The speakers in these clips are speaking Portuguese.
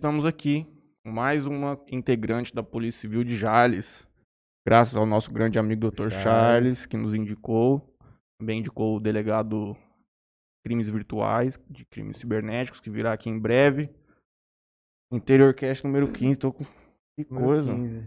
Estamos aqui com mais uma integrante da Polícia Civil de Jales. Graças ao nosso grande amigo Dr. Charles. Charles, que nos indicou. Também indicou o delegado de crimes virtuais, de crimes cibernéticos, que virá aqui em breve. Interior Cast número 15. Tô com... Que Número coisa. 15.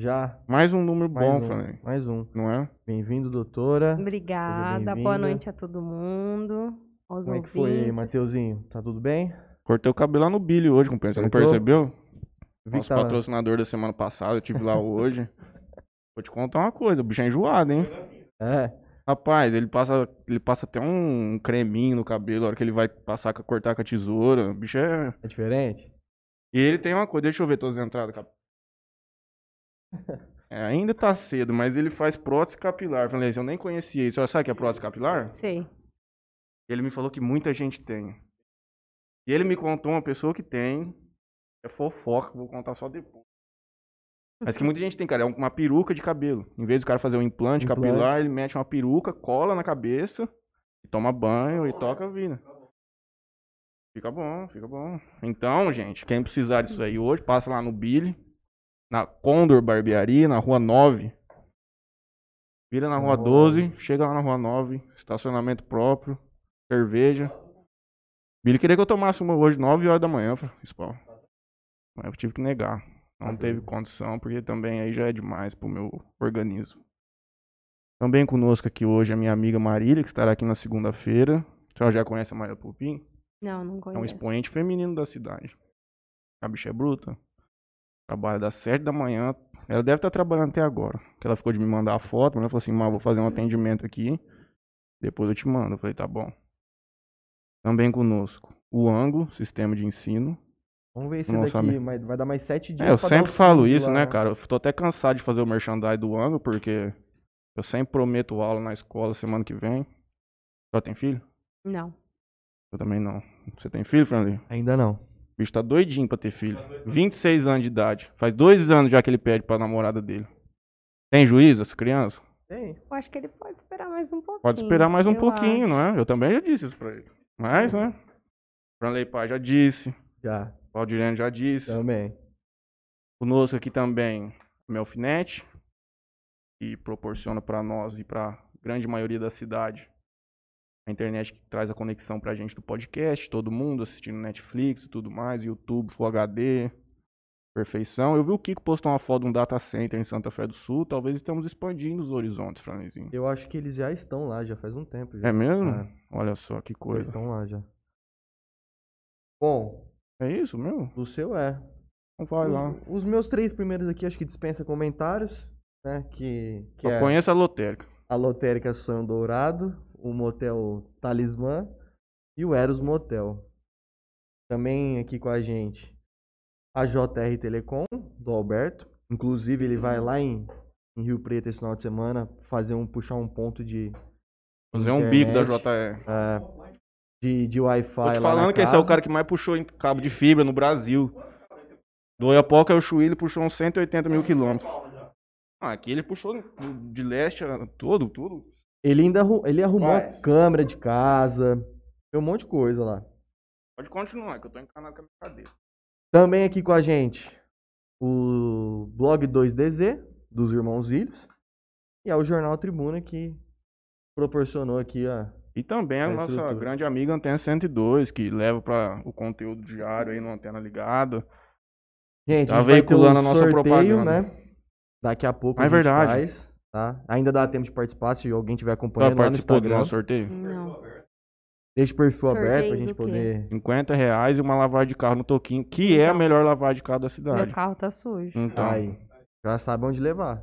Já, Mais um número mais bom, um. Flamengo. Mais um. Não é? Bem-vindo, doutora. Obrigada, Seja boa noite a todo mundo, aos Como é que ouvintes. foi, Mateuzinho? Tá tudo bem? Cortei o cabelo lá no Billy hoje, companheiro. Você não Cortou? percebeu? Vi Nosso tava- patrocinador da semana passada, eu tive lá hoje. Vou te contar uma coisa, o bicho é enjoado, hein? É, Rapaz, ele passa, ele passa até um creminho no cabelo, a hora que ele vai passar, cortar com a tesoura. O bicho é. é diferente? E ele tem uma coisa, deixa eu ver todas as entradas, cap... É, ainda tá cedo, mas ele faz prótese capilar. Falei, eu nem conhecia isso. Você sabe o que é prótese capilar? Sei. Ele me falou que muita gente tem. E ele me contou uma pessoa que tem. É fofoca, vou contar só depois. Mas que muita gente tem, cara. É uma peruca de cabelo. Em vez do cara fazer um implante, Implante. capilar, ele mete uma peruca, cola na cabeça, e toma banho e toca a vida. Fica bom, fica bom. Então, gente, quem precisar disso aí hoje, passa lá no Billy, na Condor Barbearia, na rua 9. Vira na rua Nove. 12, chega lá na rua 9, estacionamento próprio, cerveja. Billy queria que eu tomasse uma hoje, 9 horas da manhã, Spawn. Mas eu tive que negar. Não Tá teve doido. condição, porque também aí já é demais pro meu organismo. Também conosco aqui hoje a minha amiga Marília, que estará aqui na segunda-feira. A senhora já conhece a Maria Pupim? Não, não É um conheço. expoente feminino da cidade. A bicha é bruta. Trabalha das 7 da manhã. Ela deve estar trabalhando até agora. Que ela ficou de me mandar a foto, mas ela falou assim, mas vou fazer um atendimento aqui. Depois eu te mando. Eu falei, tá bom. Também conosco o Ango, sistema de ensino. Vamos ver se Nossa, daqui amigo. mas vai dar mais sete dias É, eu sempre falo isso, lá. né, cara? Eu tô até cansado de fazer o merchandising do Ango, porque eu sempre prometo aula na escola semana que vem. Só tem filho? Não. Eu também não. Você tem filho, Franley? Ainda não. O bicho tá doidinho pra ter filho. 26 anos de idade. Faz dois anos já que ele pede pra namorada dele. Tem juízo essa criança? Tem. Eu acho que ele pode esperar mais um pouquinho. Pode esperar mais um pouquinho, acho. não é? Eu também já disse isso pra ele. Mas, né? Franley Pai já disse. Já. Valdirene já disse. Também. Conosco aqui também a Melfinet, que proporciona para nós e para a grande maioria da cidade a internet que traz a conexão pra gente do podcast, todo mundo assistindo Netflix e tudo mais, YouTube, Full HD, perfeição. Eu vi o Kiko postou uma foto de um data center em Santa Fé do Sul, talvez estamos expandindo os horizontes, Franzinho. Eu acho que eles já estão lá, já faz um tempo. Já. É mesmo? É. Olha só que Eles coisa. estão lá já. Bom, É isso, meu? o seu é. Então vai lá. Os, os meus três primeiros aqui acho que dispensa comentários, né? Que, que é conheço a lotérica. a Lotérica Sonho Dourado, o Motel Talismã e o Eros Motel. Também aqui com a gente a JR Telecom, do Alberto. Inclusive ele vai lá em, em Rio Preto esse final de semana fazer um puxar um ponto de Fazer um bico da internet, JR. é, de, de Wi-Fi Tô te lá falando que esse é o casa. cara que mais puxou em cabo de fibra no Brasil. Do Oiapoque ao Chuí, ele puxou uns 180 mil quilômetros. Ah, aqui ele puxou de leste a todo, tudo. Ele ainda ele arrumou Mas- câmera de casa, tem um monte de coisa lá. Pode continuar, que eu tô encanado com a minha cadeira. Também aqui com a gente o blog 2DZ dos Irmãos Ilhos e é o Jornal Tribuna que proporcionou aqui a E também a A nossa estrutura. grande amiga Antena 102, que leva para o conteúdo diário aí no Antena Ligada. Gente, Tá a gente vai ter veiculando um a nossa sorteio, propaganda. né? Daqui a pouco Ah, é a verdade. faz, tá? Ainda dá tempo de participar se alguém estiver Já acompanhando lá no participou do Instagram. nosso sorteio? Não. Deixa o perfil Sorteio aberto pra gente poder 50 reais e uma lavagem de carro no Toquinho, que é a Então. melhor lavagem de carro da cidade. Meu carro tá sujo. Então, Aí, já sabe onde levar.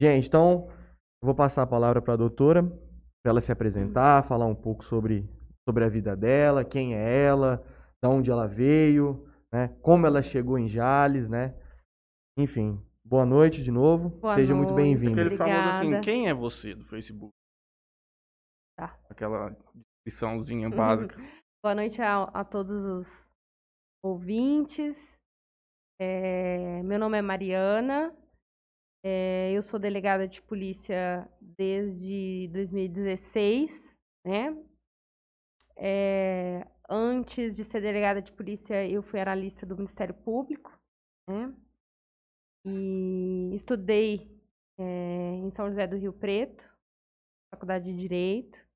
Gente, então, eu vou passar a palavra para a doutora, para ela se apresentar, falar um pouco sobre, sobre a vida dela, quem é ela, da onde ela veio, né? Como ela chegou em Jales, né? Enfim, boa noite de novo. Boa Seja muito noite. bem-vindo. aquele famoso assim, Obrigada. quem é você do Facebook? Tá. Aquela descriçãozinha básica. Boa noite a, a todos os ouvintes. É, meu nome é Mariana. É, eu sou delegada de polícia desde 2016, né? É, antes de ser delegada de polícia, eu fui analista do Ministério Público, né? E estudei eh, em São José do Rio Preto, Faculdade de Direito.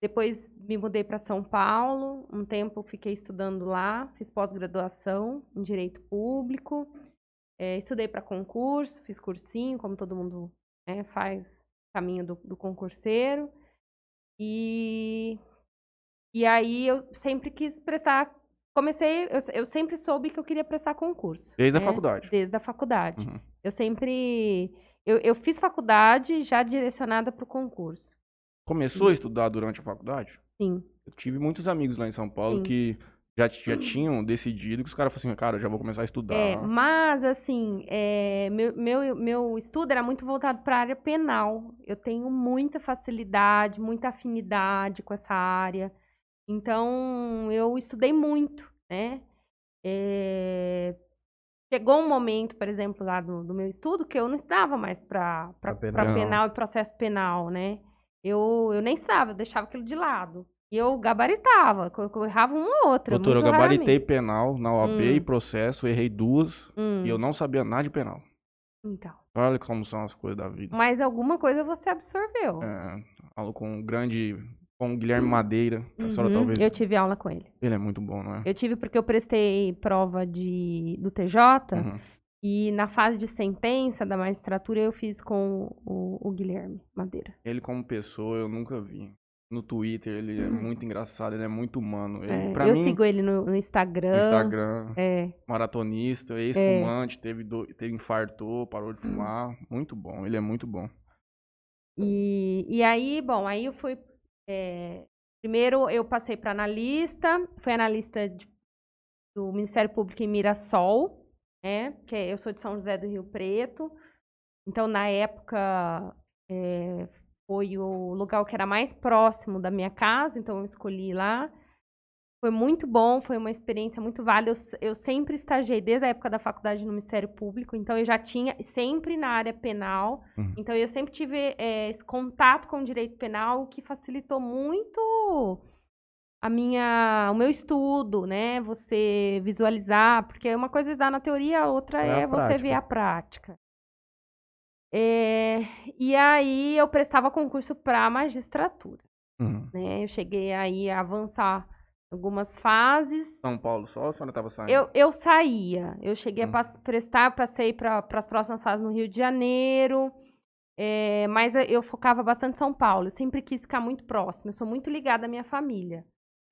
Depois me mudei para São Paulo, um tempo fiquei estudando lá, fiz pós-graduação em Direito Público, eh, estudei para concurso, fiz cursinho, como todo mundo né, faz caminho do, do concurseiro. E, e aí eu sempre quis prestar. Comecei, eu, eu sempre soube que eu queria prestar concurso. Desde a né, faculdade. Desde a faculdade. Uhum. Eu sempre. Eu, eu fiz faculdade já direcionada para o concurso. Começou a estudar durante a faculdade? Sim. Eu tive muitos amigos lá em São Paulo Sim. que já, já tinham decidido que os caras falaram assim, cara, eu já vou começar a estudar. É, mas, assim, é, meu, meu, meu estudo era muito voltado para a área penal. Eu tenho muita facilidade, muita afinidade com essa área. Então, eu estudei muito, né? É, chegou um momento, por exemplo, lá do, do meu estudo, que eu não estudava mais para penal. penal e processo penal, né? Eu, eu nem estudava, eu deixava aquilo de lado. E eu gabaritava, eu, eu errava uma ou outra. Doutora, eu gabaritei raramente. penal na OAB Hum. e processo, errei duas Hum, e eu não sabia nada de penal. Então. Olha como são as coisas da vida. Mas alguma coisa você absorveu. É, falo com um grande, com o Guilherme Madeira, a senhora Uhum, talvez, Eu tive aula com ele. ele é muito bom, não é? Eu tive porque eu prestei prova de, do TJ Uhum. E na fase de sentença da magistratura eu fiz com o, o Guilherme Madeira. Ele como pessoa eu nunca vi. No Twitter ele é muito engraçado, ele é muito humano. Ele, É, eu mim, sigo ele no, no Instagram. no Instagram, É, maratonista, ex-fumante, teve, do, teve infartou, parou de fumar. Muito bom, ele é muito bom. E, e aí, bom, aí eu fui. é, primeiro eu passei para analista, fui analista de- do Ministério Público em Mirassol, né? Que é- eu sou de São José do Rio Preto. Então, na época, é, foi o lugar que era mais próximo da minha casa, então eu escolhi lá. Foi muito bom, foi uma experiência muito válida. Eu, eu sempre estagiei desde a época da faculdade no Ministério Público, então eu já tinha sempre na área penal. Uhum. Então eu sempre tive eh, esse contato com o direito penal, o que facilitou muito a minha, o meu estudo, né? Você visualizar, porque uma coisa é dar na teoria, a outra É a é, você ver prática. a prática. É, e aí eu prestava concurso para magistratura, Uhum. né? Eu cheguei aí a avançar algumas fases. São Paulo só ou a senhora tava saindo? Eu, eu saía, eu cheguei Hum. a prestar, passei para as próximas fases no Rio de Janeiro, é, mas eu- eu focava bastante em São Paulo, eu sempre quis ficar muito próximo, eu sou muito ligada à minha família,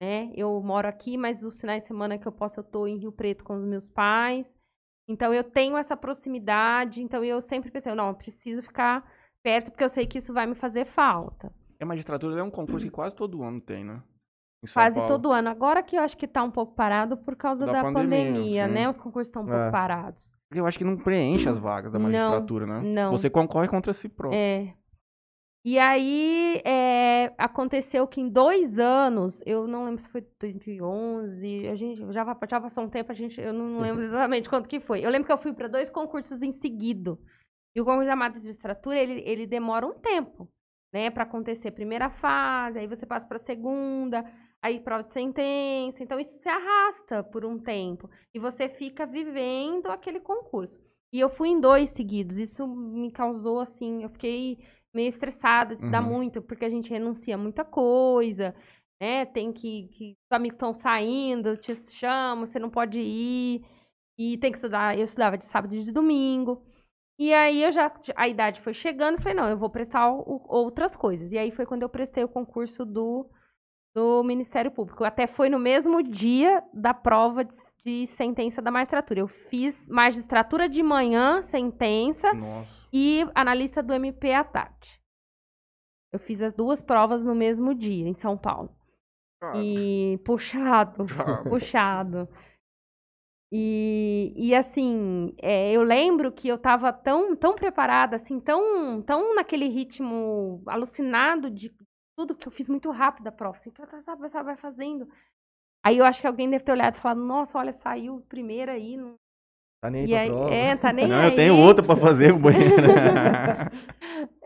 né? Eu moro aqui, mas os finais de semana que eu posso eu tô em Rio Preto com os meus pais, então eu tenho essa proximidade, então eu sempre pensei, não, eu preciso ficar perto porque eu sei que isso vai me fazer falta. A magistratura é um concurso que quase todo ano tem, né? Quase Paulo. todo ano. Agora que eu acho que tá um pouco parado por causa Da da, pandemia, pandemia, né? Os concursos estão um É. pouco parados. Porque eu acho que não preenche as vagas da Não, magistratura, né? não. Você concorre contra si próprio. É. E aí, é, aconteceu que em dois anos, eu não lembro se foi 2011, a gente já, já passou um tempo, a gente, eu não lembro exatamente quanto que foi. Eu lembro que eu fui para dois concursos em seguida. E o concurso da magistratura, ele, ele demora um tempo, né, para acontecer. Primeira fase, aí você passa para segunda, aí prova de sentença. Então isso se arrasta por um tempo e você fica vivendo aquele concurso. E eu fui em dois seguidos. Isso me causou assim, eu fiquei meio estressada, isso dá Uhum. muito, porque a gente renuncia a muita coisa, né? Tem que. que os amigos estão saindo, te chamam, você não pode ir. E tem que estudar. Eu estudava de sábado e de domingo. E aí eu já. A idade foi chegando falei, não, eu vou prestar o- outras coisas. E aí foi quando eu prestei o concurso do, do Ministério Público. Até foi no mesmo dia da prova de, de sentença da magistratura. Eu fiz magistratura de manhã, sentença, Nossa. E analista do MP à tarde. Eu fiz as duas provas no mesmo dia, em São Paulo. Cara, E puxado, Puxado. puxado. E, e assim, é, eu lembro que eu tava tão, tão preparada, assim, tão, tão naquele ritmo alucinado de tudo que eu fiz muito rápido a prova, assim, tá, tá, tá, vai, vai fazendo. Aí eu acho que alguém deve ter olhado e falado, nossa, olha, saiu primeiro aí. Não... Tá nem aí E pra aí, prova. é, tá nem não, aí. eu tenho outra pra fazer o banheiro.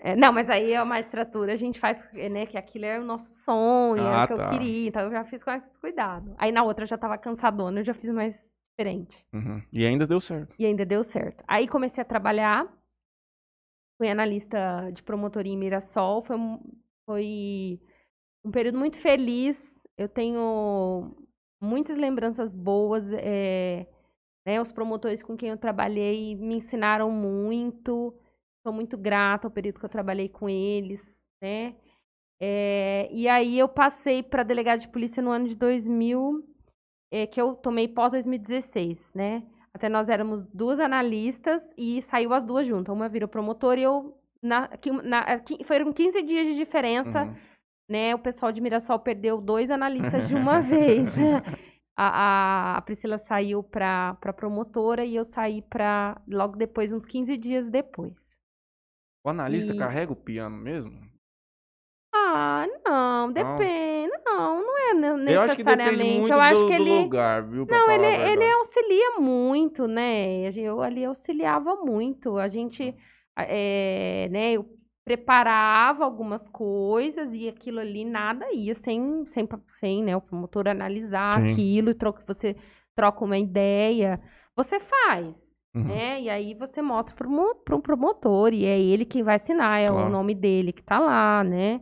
É, não, mas aí a magistratura a gente faz, né, que aquilo é o nosso sonho, é Ah, o que eu tá. queria, então eu já fiz com esse cuidado. Aí na outra eu já tava cansadona, eu já fiz mais diferente. Uhum. E ainda deu certo. E ainda deu certo. Aí comecei a trabalhar, fui analista de promotoria em Mirassol, foi um, foi um período muito feliz, eu tenho muitas lembranças boas, é, né, os promotores com quem eu trabalhei me ensinaram muito, sou muito grata ao período que eu trabalhei com eles, né, é, e aí eu passei para delegado de polícia no ano de 2000, é, que eu tomei pós 2016, né, até nós éramos duas analistas e saiu as duas juntas. Uma virou promotora e eu. Na, na- que- foram 15 dias de diferença, Uhum. né? O pessoal de Mirassol perdeu dois analistas de uma vez. A, a- Priscila saiu para pra promotora e eu saí para logo depois, uns 15 dias depois. O analista E- carrega o piano mesmo? Ah, não, depende. Não, não é ne- Eu acho que depende necessariamente. muito Eu acho do, que ele. lugar, viu? pra Não, ele, ele auxilia muito, né? Eu ali auxiliava muito. A gente, é, né? Eu preparava algumas coisas e aquilo ali nada ia sem, sem, sem né? O promotor analisar Sim. aquilo, troca, você troca uma ideia. Você faz, Uhum. né? E aí você mostra para um promotor e é ele quem vai assinar, é Claro. o nome dele que tá lá, né?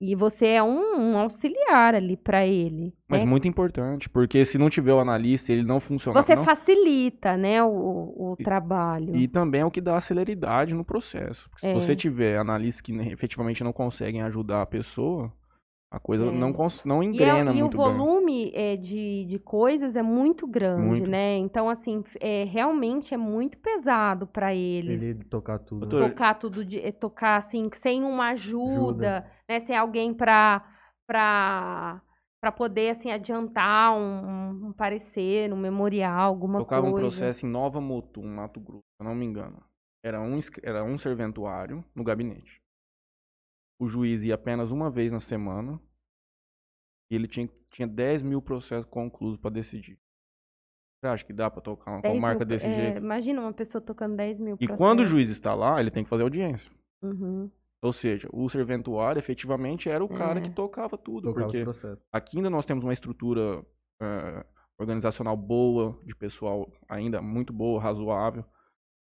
E você é um, um auxiliar ali para ele. Mas né? muito importante, porque se não tiver o analista, ele não funciona. Você não- facilita, né, o, o E- trabalho. E também é o que dá celeridade no processo. Porque É. Se você tiver analistas que efetivamente não conseguem ajudar a pessoa, a coisa É. não, não E, é- engrena e o muito bem. volume é, de, de coisas é muito grande, Muito. né? Então, assim, é, realmente é muito pesado para eles. Ele tocar tudo. Doutor, Tocar tudo, de, é, tocar assim, sem uma ajuda, Ajuda. né? Sem alguém para para poder, assim, adiantar um, um parecer, um memorial, alguma Tocava um coisa. processo em Nova Mutum, Mato Grosso, se eu não me engano. Era um, era um serventuário no gabinete. O juiz ia apenas uma vez na semana. E ele tinha, tinha 10 mil processos concluídos para decidir. Você acha que dá para tocar uma 10 mil desse é, jeito? Imagina uma pessoa tocando 10 mil E quando o processos. juiz está lá, ele tem que fazer audiência. Uhum. Ou seja, o serventuário efetivamente era o cara É. que tocava tudo. Tocar os porque processos. aqui ainda nós temos uma estrutura eh, organizacional boa, de pessoal ainda muito boa, razoável.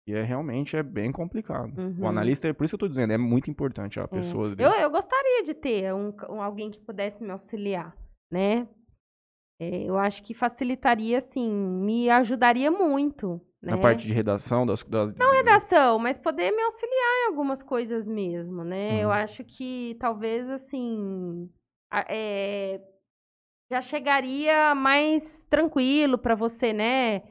E é realmente é bem complicado. O Uhum. analista, é por isso que eu tô dizendo, é muito importante a pessoa. ali. Eu, eu gostaria de ter um, um- alguém que pudesse me auxiliar, né? É, eu acho que facilitaria, assim, me ajudaria muito, né? Na parte de redação das. das Não redação, mas poder me auxiliar em algumas coisas mesmo, né? Eu Uhum. acho que talvez, assim, é, já chegaria mais tranquilo para você, né?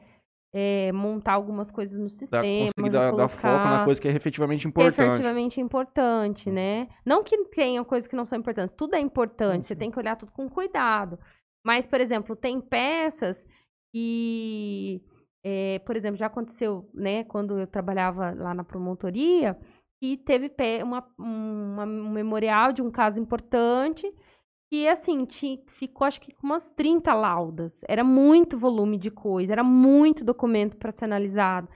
É, montar algumas coisas no sistema, conseguir já dar, dar foco na colocar coisa que é efetivamente é importante. efetivamente importante, né? Não que tenham coisas que não são importantes, tudo é importante, você sim. tem que olhar tudo com cuidado. Mas, por exemplo, tem peças que, eh, por exemplo, já aconteceu, né, quando eu trabalhava lá na promotoria, que teve uma, uma- um memorial de um caso importante que, assim, ti- ficou acho que com umas 30 laudas. Era muito volume de coisa, era muito documento para ser analisado.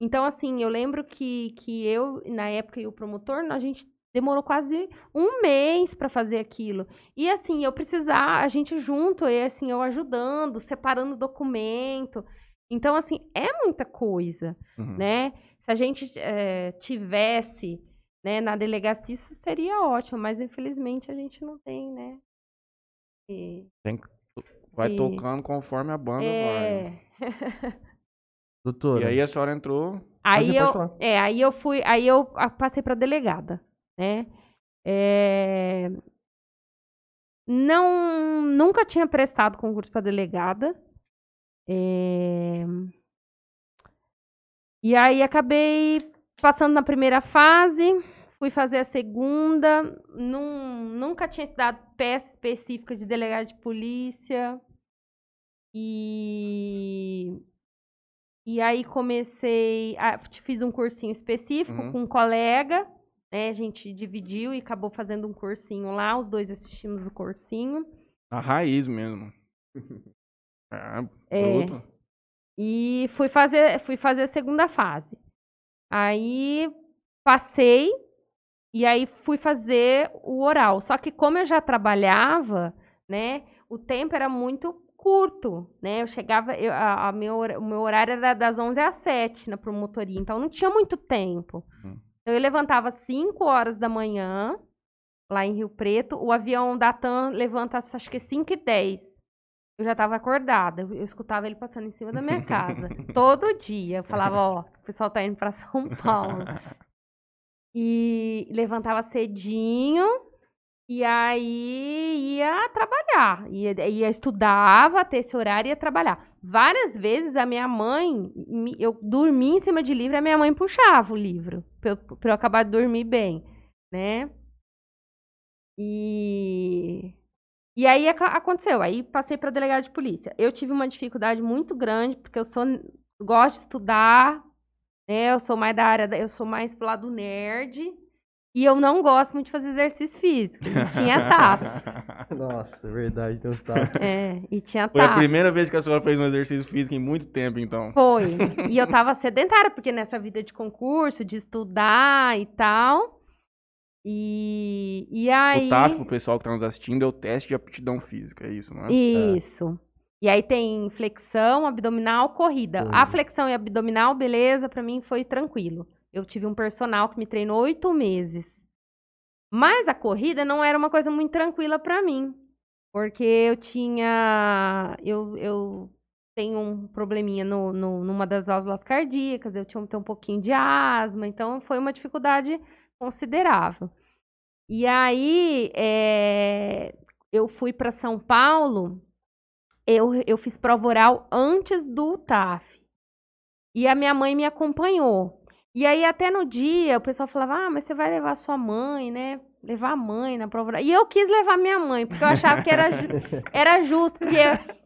Então, assim, eu lembro que, que eu, na época, e o promotor, a gente demorou quase um mês para fazer aquilo. E, assim, eu precisar, a gente junto, e, assim, eu ajudando, separando documento. Então, assim, é muita coisa, Uhum. né? Se a gente eh, tivesse, né, na delegacia, isso seria ótimo, mas infelizmente a gente não tem, né? E- Vai e- tocando conforme a banda vai. é, Doutora. E aí a senhora entrou. Aí eu, falar. é, aí eu fui, aí eu passei para delegada, né? É, não, nunca tinha prestado concurso para delegada. É, e aí acabei passando na primeira fase, fui fazer a segunda, num, nunca tinha estudado peça específica de delegado de polícia. E e aí comecei, a, fiz um cursinho específico Uhum. com um colega, né? A gente dividiu e acabou fazendo um cursinho lá, os dois assistimos o cursinho. A raiz mesmo. É, É. E fui fazer, fui fazer a segunda fase. Aí passei E aí fui fazer o oral. Só que como eu já trabalhava, né, o tempo era muito curto, né? Eu chegava, eu, a, a meu, o meu horário era das 11 às 7 na promotoria, então não tinha muito tempo. Hum. Então eu levantava às 5 horas da manhã, lá em Rio Preto, o avião da TAM levanta acho que 5 e 10. Eu já estava acordada, eu, eu escutava ele passando em cima da minha casa, todo dia. Eu falava, ó, o pessoal tá indo para São Paulo. E levantava cedinho, e aí ia trabalhar, ia, ia estudava até esse horário e ia trabalhar. Várias vezes a minha mãe, eu dormia em cima de livro, a minha mãe puxava o livro pra eu, eu acabar de dormir bem, né? E e aí aconteceu, aí passei para delegado de polícia. Eu tive uma dificuldade muito grande porque eu sou gosto de estudar, né? Eu sou mais da área, da- eu sou mais pro lado nerd. E eu não gosto muito de fazer exercício físico. E tinha TAF. Nossa, é verdade, então tá. É, e tinha Foi a TAF. primeira vez que a senhora fez um exercício físico em muito tempo, então. Foi. E eu tava sedentária, porque nessa vida de concurso, de estudar e tal. E, e aí. O TAF, pro pessoal que tá nos assistindo, é o teste de aptidão física, é isso, não é? Isso. E aí tem flexão, abdominal, corrida. A Corrida. flexão e abdominal, beleza, pra mim foi tranquilo. Eu tive um personal que me treinou oito meses. Mas a corrida não era uma coisa muito tranquila pra mim. Porque eu tinha. Eu, eu tenho um probleminha no, no- numa das válvulas cardíacas, eu tinha um, um pouquinho de asma, então foi uma dificuldade considerável. E aí, é, eu fui para São Paulo, eu, eu fiz prova oral antes do TAF. E a minha mãe me acompanhou. E aí, até no dia, o pessoal falava: Ah, mas você vai levar sua mãe, né? Levar a mãe na prova oral. E eu quis levar minha mãe, porque eu achava que era, ju- era justo, porque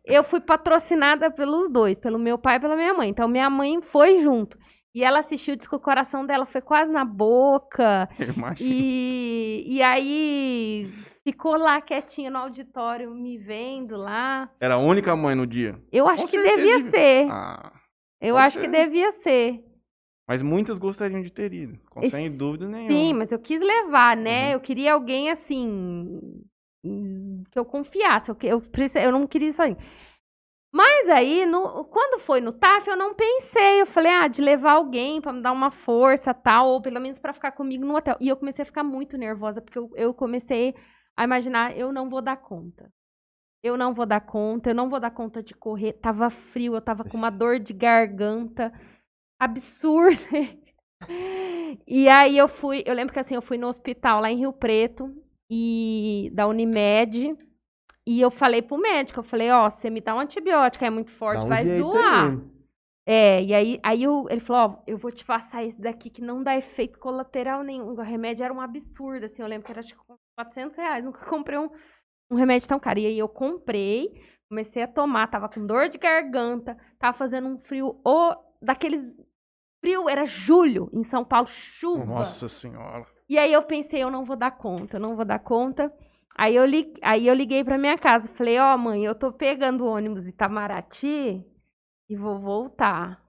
eu fui patrocinada pelos dois, pelo meu pai e pela minha mãe. Então, minha mãe foi junto. E ela assistiu, disse que o coração dela foi quase na boca. Imagina. E, e aí ficou lá quietinha no auditório, me vendo lá. Era a única mãe no dia. Eu acho Com que certeza devia ser. Ah, Eu acho que ser. devia ser. mas muitas gostariam de ter ido. Esse- Sem dúvida nenhuma. Sim, mas eu quis levar, né? Uhum. Eu queria alguém assim. Que eu confiasse. Eu, que- eu, eu não queria isso aí. Mas aí, no- quando foi no TAF, eu não pensei. Eu falei, ah, de levar alguém pra me dar uma força tal, ou pelo menos pra ficar comigo no hotel. E eu comecei a ficar muito nervosa, porque eu, eu comecei a imaginar, eu não vou dar conta. Eu não vou dar conta, eu não vou dar conta de correr. Tava frio, eu tava com uma dor de garganta absurda. E aí eu fui, eu lembro que assim, eu fui no hospital lá em Rio Preto e da Unimed e eu falei pro médico, eu falei, ó, você me dá um antibiótico, é muito forte, um vai aí. É, e aí, aí eu- ele falou, ó, eu vou te passar esse daqui que não dá efeito colateral nenhum. O remédio era um absurdo, assim, eu lembro que era acho que 400 reais, nunca comprei um, um remédio tão caro. E aí eu comprei, comecei a tomar, tava com dor de garganta, tava fazendo um frio, o daqueles frio, era julho, em São Paulo, chuva. Nossa senhora. E aí eu pensei, eu não vou dar conta, eu não vou dar conta. Aí eu, li, aí eu liguei pra minha casa, falei, ó mãe, eu tô pegando o ônibus Itamaraty e vou voltar.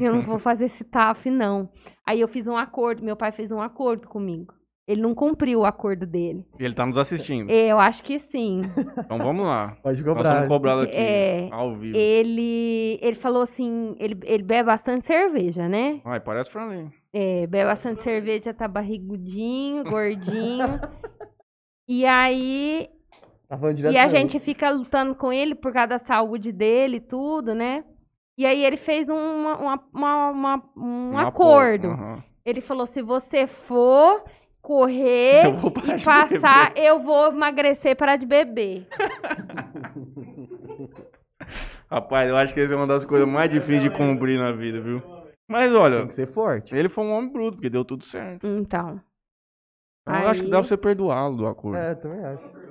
Eu não vou fazer esse TAF, não. Aí eu fiz um acordo, meu pai fez um acordo comigo. Ele não cumpriu o acordo dele. Ele tá nos assistindo. Eu acho que sim. Então vamos lá. Pode Nós cobrar. somos cobrados aqui, É, ao vivo. Ele, ele falou assim, ele, ele bebe bastante cerveja, né? Ai, parece Franley. É, bebe bastante cerveja, tá barrigudinho, gordinho. e aí, Tá e a pra mim. gente fica lutando com ele por causa da saúde dele e tudo, né? E aí ele fez uma, uma- uma- uma- um Um acordo. Ele falou, se você for correr e passar, eu vou emagrecer para de beber. Rapaz, eu acho que essa é uma das coisas mais difíceis de cumprir na vida, viu? Mas olha, Tem que ser forte. ele foi um homem bruto, porque deu tudo certo. Então, Então, eu acho que Aí- dá pra você perdoá-lo do acordo. É, também acho.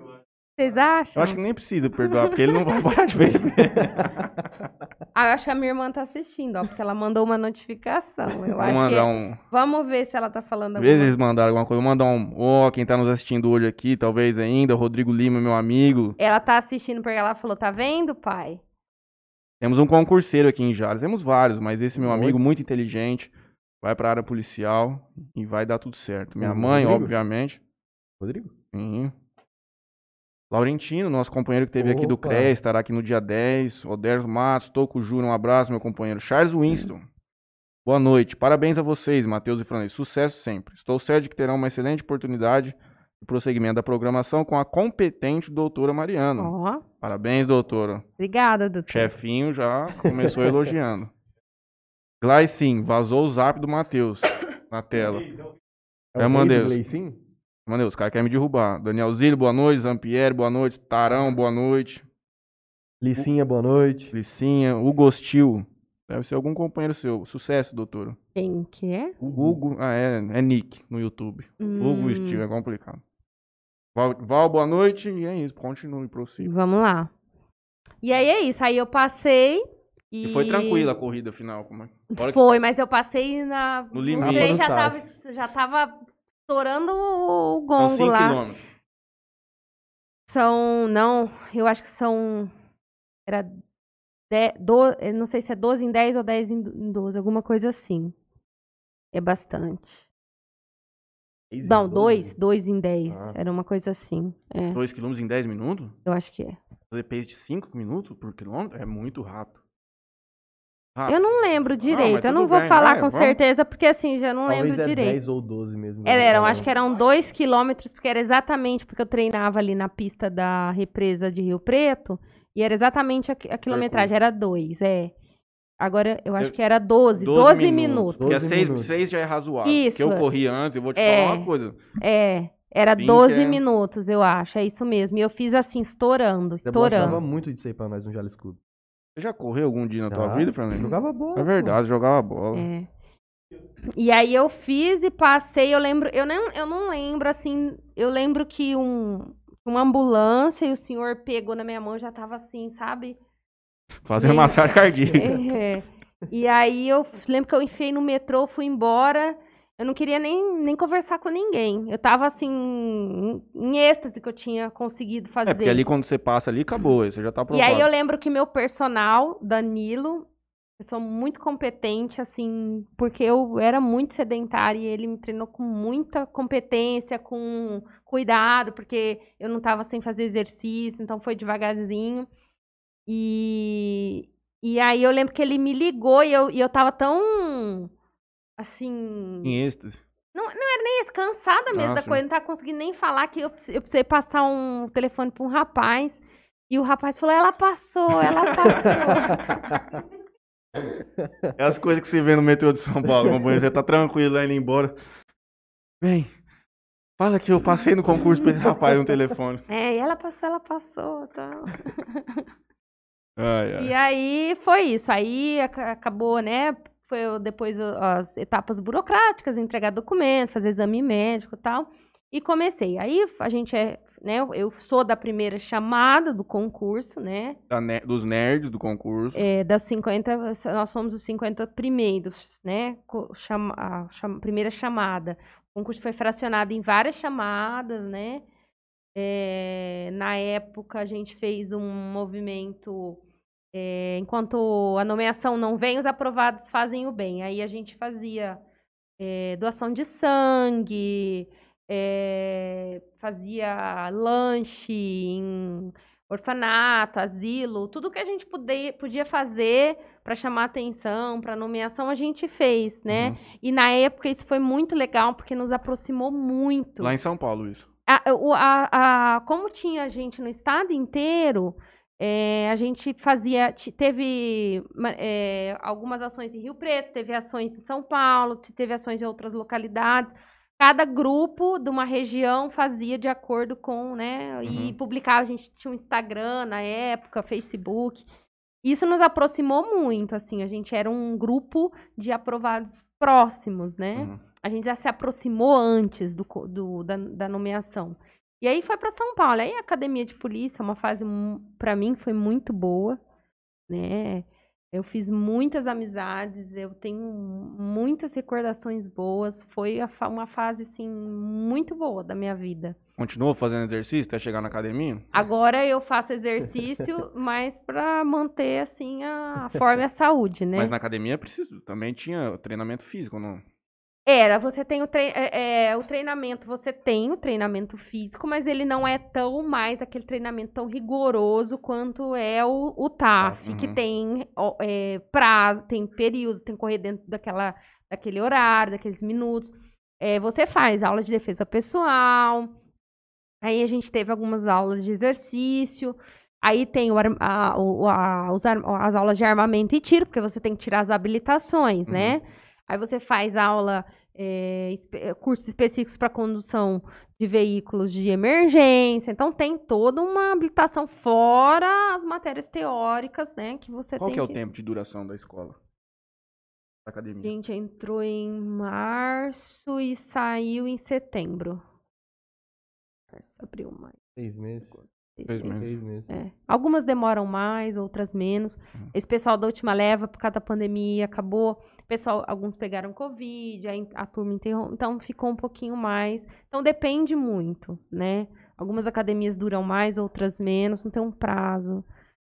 Vocês acham? Eu acho que nem precisa perdoar, porque ele não vai parar de beber. Ah, eu acho que a minha irmã tá assistindo, ó, porque ela mandou uma notificação. Eu Vou acho mandar que... um. Vamos ver se ela tá falando Às vezes alguma eles mandaram alguma coisa. Vou mandar um. Ó, quem tá nos assistindo hoje aqui, talvez ainda, Rodrigo Lima, meu amigo. Ela tá assistindo porque ela falou, tá vendo, pai? Temos um concurseiro aqui em Jales. Temos vários, mas esse meu Muito. amigo, muito inteligente. vai pra área policial e vai dar tudo certo. Minha O mãe, Rodrigo? obviamente. Rodrigo? Sim. Laurentino, nosso companheiro que teve aqui do Opa. CREA, estará aqui no dia 10. Oderzo Matos, Toco Júnior, um abraço, meu companheiro. Charles Winston. Boa noite. Parabéns a vocês, Matheus e Franley. Sucesso sempre. Estou certo de que terão uma excelente oportunidade de prosseguimento da programação com a competente doutora Mariana. Parabéns, doutora. obrigada, doutor. Chefinho já começou elogiando. Glycin, vazou o zap do Matheus na tela. É, Mandeus. Gleicinho? Mano, os caras querem me derrubar. Daniel Zilli, boa noite. Zampieri, boa noite. Tarão, boa noite. Licinha, boa noite. Licinha, Hugo Hostil. Deve ser algum companheiro seu. Sucesso, doutor. Quem que é? Hugo, ah, é, é Nick no YouTube. Hugo Hum, Hostil, é complicado. Val, Val, boa noite. E é isso, continue, prossiga. Vamos lá. E aí é isso. Aí eu passei e. E foi tranquila a corrida final. Como é? Hora que- Foi, mas eu passei na. No o limite. já tava, já tava estourando o São gongo 5 lá. quilômetros. São, não, eu acho que são, era, de, do, não sei se é 12 em 10 ou 10 em 12, alguma coisa assim. É bastante. Não, 2, 2 em 10, Ah. era uma coisa assim. É, 2 quilômetros em 10 minutos? eu acho que é. Fazer pace de 5 minutos por quilômetro? É muito rápido. Eu não lembro direito, mas eu não vou bem, falar vai, com vamos. certeza, porque assim, já não Talvez lembro é direito. 10 ou 12 mesmo. É, eram, Não, acho que eram dois quilômetros, porque era exatamente porque eu treinava ali na pista da represa de Rio Preto, e era exatamente a, a quilometragem, era dois, é. Agora, eu acho Eu- que era 12, 12, 12 minutos. Porque 12 6, minutos. já é razoável. Isso. Porque eu corri antes, eu vou te É. falar uma coisa. É, era Sim, 12 que é- minutos, eu acho, é isso mesmo. E eu fiz assim, estourando, Você gostava estourando. muito de ser pra nós no Jales Clube. Você já correu algum dia na tua Já. vida, Fernando? Jogava bola. É verdade, jogava bola. É. E aí eu fiz e passei, eu lembro, eu não, eu não lembro assim, eu lembro que um, uma ambulância e o senhor pegou na minha mão, já tava assim, sabe? Fazendo massagem cardíaca. É. E aí eu lembro que eu enfiei no metrô, fui embora. Eu não queria nem, nem conversar com ninguém. Eu tava assim, em, êxtase que eu tinha conseguido fazer. É, porque ali quando você passa ali, acabou. Você já tá E aprovado. aí eu lembro que meu personal, Danilo, pessoa muito competente, assim, porque eu era muito sedentária e ele me treinou com muita competência, com cuidado, porque eu não tava sem fazer exercício, então foi devagarzinho. E, e aí eu lembro que ele me ligou e eu, e eu tava tão, assim, Em êxtase. nem cansada mesmo Ah, da sim. coisa, não tava conseguindo nem falar que eu, eu precisei passar um telefone pra um rapaz. E o rapaz falou, ela passou, ela passou. É as coisas que você vê no metrô de São Paulo, companheiro. Você tá tranquilo lá indo embora. Vem, fala que eu passei no concurso pra esse rapaz no telefone. é, e ela passou, ela passou. Tal. Ai, ai. E aí foi isso. Aí aca- acabou, né? Foi depois as etapas burocráticas, entregar documento, fazer exame médico e tal. E comecei. Aí a gente é, né? Eu sou da primeira chamada do concurso, né? Ne- dos nerds do concurso. É, das 50, nós fomos os 50 primeiros, né? chama- a primeira chamada. O concurso foi fracionado em várias chamadas, né? É, na época, a gente fez um movimento. É, enquanto a nomeação não vem, os aprovados fazem o bem. Aí a gente fazia é, doação de sangue, é, fazia lanche em orfanato, asilo, tudo que a gente podia, podia fazer para chamar atenção, para nomeação, a gente fez, né? Uhum. E na época isso foi muito legal, porque nos aproximou muito. Lá em São Paulo, isso. A- a- a- como tinha gente no estado inteiro, é, a gente fazia. Teve é, algumas ações em Rio Preto, teve ações em São Paulo, te- teve ações em outras localidades. Cada grupo de uma região fazia de acordo com, né? E Uhum. publicava. A gente tinha um Instagram na época, Facebook. Isso nos aproximou muito, assim. A gente era um grupo de aprovados próximos, né? Uhum. a gente já se aproximou antes do, do- da, da nomeação. E aí foi para São Paulo. Aí a academia de polícia, uma fase para mim foi muito boa, né? Eu fiz muitas amizades, eu tenho muitas recordações boas. Foi uma fase, assim, muito boa da minha vida. Continua fazendo exercício até chegar na academia? Agora eu faço exercício, mas para manter, assim, a forma e a saúde, né? Mas na academia preciso. Também tinha treinamento físico, não? Era, você tem o, trei- é, é, o treinamento, você tem o treinamento físico, mas ele não é tão mais aquele treinamento tão rigoroso quanto é o, o TAF, que Uhum. tem ó, é, prazo, tem período, tem que correr dentro daquela, daquele horário, daqueles minutos. É, você faz aula de defesa pessoal, aí a gente teve algumas aulas de exercício, aí tem o a- o- a- os as aulas de armamento e tiro, porque você tem que tirar as habilitações, Uhum. né? Aí você faz aula, é, cursos específicos para condução de veículos de emergência. Então tem toda uma habilitação fora as matérias teóricas, né? Que você Qual tem que é o tempo de duração da escola? Da A academia? gente entrou em março e saiu em setembro. Março, abril, maio. Seis meses. seis Seis meses. Seis meses. É. Algumas demoram mais, outras menos. Uhum. Esse pessoal da última leva, por causa da pandemia, acabou. Pessoal, alguns pegaram Covid, aí a turma interrompeu. Então ficou um pouquinho mais. Então depende muito, né? Algumas academias duram mais, outras menos, não tem um prazo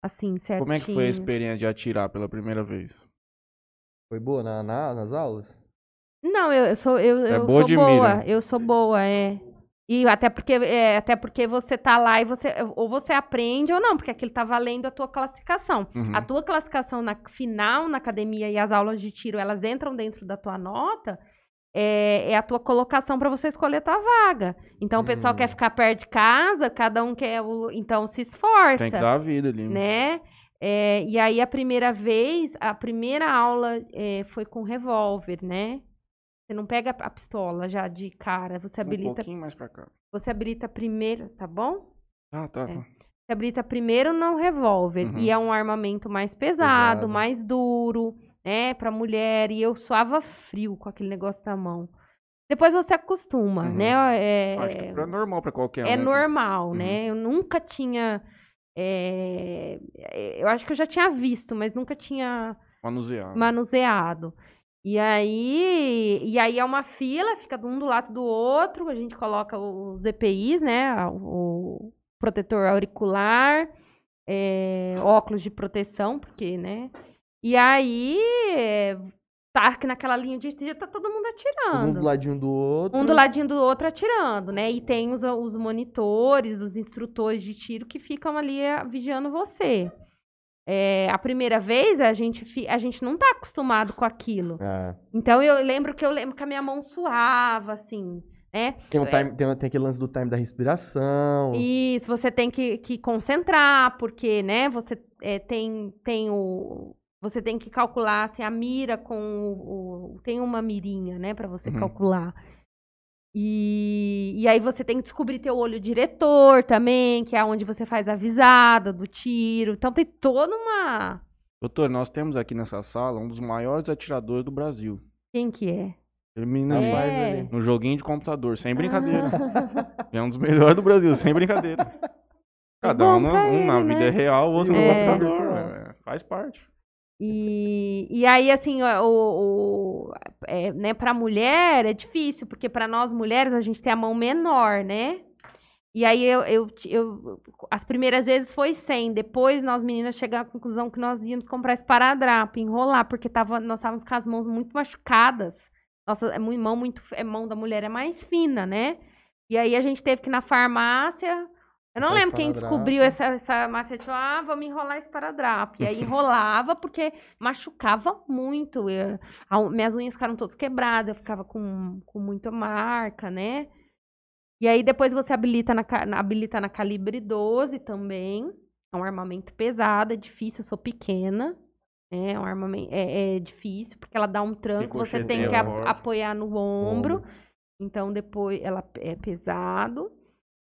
assim, certinho. Como é que foi a experiência de atirar pela primeira vez? Foi boa na, na- nas aulas? Não, eu, eu sou eu, É eu boa sou boa, mira. eu sou boa, é. E até porque é, até porque você tá lá e você ou você aprende ou não, porque aquilo tá valendo a tua classificação. Uhum. A tua classificação na final na academia e as aulas de tiro, elas entram dentro da tua nota, é, é a tua colocação para você escolher a tua vaga. Então o pessoal Hum. quer ficar perto de casa, cada um quer o, então se esforça Tem que dar a vida ali. né? É, e aí a primeira vez, a primeira aula é, foi com revólver, né? Você não pega a pistola já de cara, você Um habilita, pouquinho mais pra cá. você habilita primeiro, tá bom? Ah, tá. É. tá. Você habilita primeiro no revólver Uhum. e é um armamento mais pesado, Pesado. mais duro, né, para mulher. E eu suava frio com aquele negócio na mão. Depois você acostuma, Uhum. né? É, Acho que é normal pra qualquer um. é né? normal, Uhum. né? Eu nunca tinha. é, eu acho que eu já tinha visto, mas nunca tinha Manusear. manuseado. E aí, e aí é uma fila, fica um do lado do outro, a gente coloca os EPIs, né? O protetor auricular, é, óculos de proteção, porque, né? E aí é, tá naquela linha de tiro, tá todo mundo Um atirando. do ladinho do outro. Um do ladinho do outro atirando, né? E tem os, os monitores, os instrutores de tiro que ficam ali eh, vigiando você. É, a primeira vez a gente, a gente não tá acostumado com aquilo. É. Então eu lembro que eu lembro que a minha mão suava, assim, né? Tem, um time, tem, tem aquele lance do time da respiração. Isso, você tem que, que concentrar, porque, né, você é, tem, tem o. Você tem que calcular assim, a mira com o. o- tem uma mirinha, né, pra você Uhum. calcular. E, e aí você tem que descobrir teu olho diretor também, que é onde você faz a visada do tiro. Então tem toda uma. Doutor, nós temos aqui nessa sala um dos maiores atiradores do Brasil. Quem que é? Ele menino É. no joguinho de computador, sem brincadeira. É um dos melhores do Brasil, sem brincadeira. Cada bom um, na- um na ele, vida né? real, o outro no É. computador. é, faz parte. E, e aí, assim, o, o, é, né, pra mulher é difícil, porque pra nós mulheres a gente tem a mão menor, né? E aí eu, eu, eu- as primeiras vezes foi 100, depois nós meninas chegamos à conclusão que nós íamos comprar esparadrapo, enrolar, porque tava, nós estávamos com as mãos muito machucadas. Nossa, é mão muito, é mão da mulher é mais fina, né? E aí a gente teve que ir na farmácia. Eu não lembro quem descobriu essa, essa macete. Falou, ah, vamos enrolar esparadrapo. E aí enrolava porque machucava muito. Eu- a- minhas unhas ficaram todas quebradas, eu ficava com, com muita marca, né? E aí depois você habilita na, na- habilita na calibre 12 também. É um armamento pesado, é difícil, eu sou pequena. né? É um armamento, é, é difícil, porque ela dá um tranco, você tem que a- apoiar no ombro. Ombro. Então depois ela é pesado.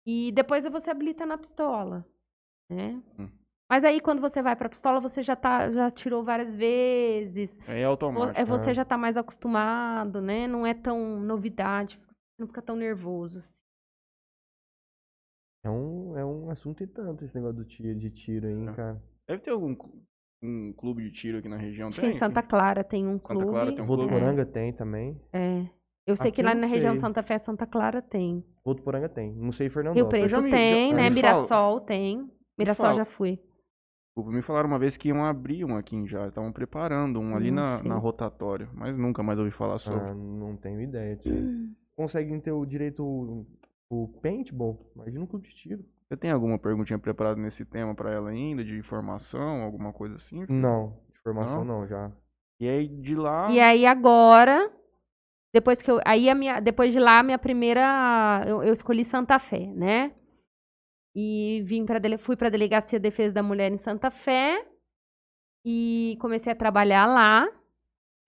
E depois você habilita na pistola, né? Hum. Mas aí quando você vai pra pistola, você já tá já tirou várias vezes. É automático. é, você né? já tá mais acostumado, né? Não é tão novidade, não fica tão nervoso. assim. É um, é um assunto e tanto esse negócio do tiro, de tiro aí, É. cara. Deve ter algum. um clube de tiro aqui na região? Acho que tem? em Santa Clara tem um clube. Clara tem um clube. Votuporanga tem também. É. Eu sei Aqui que lá na não região de sei. Santa Fé, Santa Clara tem. Votuporanga tem. Não sei Rio Fernandópolis. já Preto tem, né? Mirassol tem. Mirassol fala. já fui. Desculpa, me falaram uma vez que iam abrir um aqui em Jales. Estavam preparando um ali Não na, sei. na rotatória. Mas nunca mais ouvi falar sobre. Ah, não tenho ideia. Tio. Conseguem ter o direito o, o paintball? Imagina um clube de tiro. Você tem alguma perguntinha preparada nesse tema pra ela ainda? De informação, alguma coisa assim? Não, informação Não? não, já. E aí de lá. E aí agora, depois que eu, aí a minha, depois de lá, a minha primeira, eu, eu escolhi Santa Fé, né? E vim para fui para a delegacia de defesa da mulher em Santa Fé e comecei a trabalhar lá.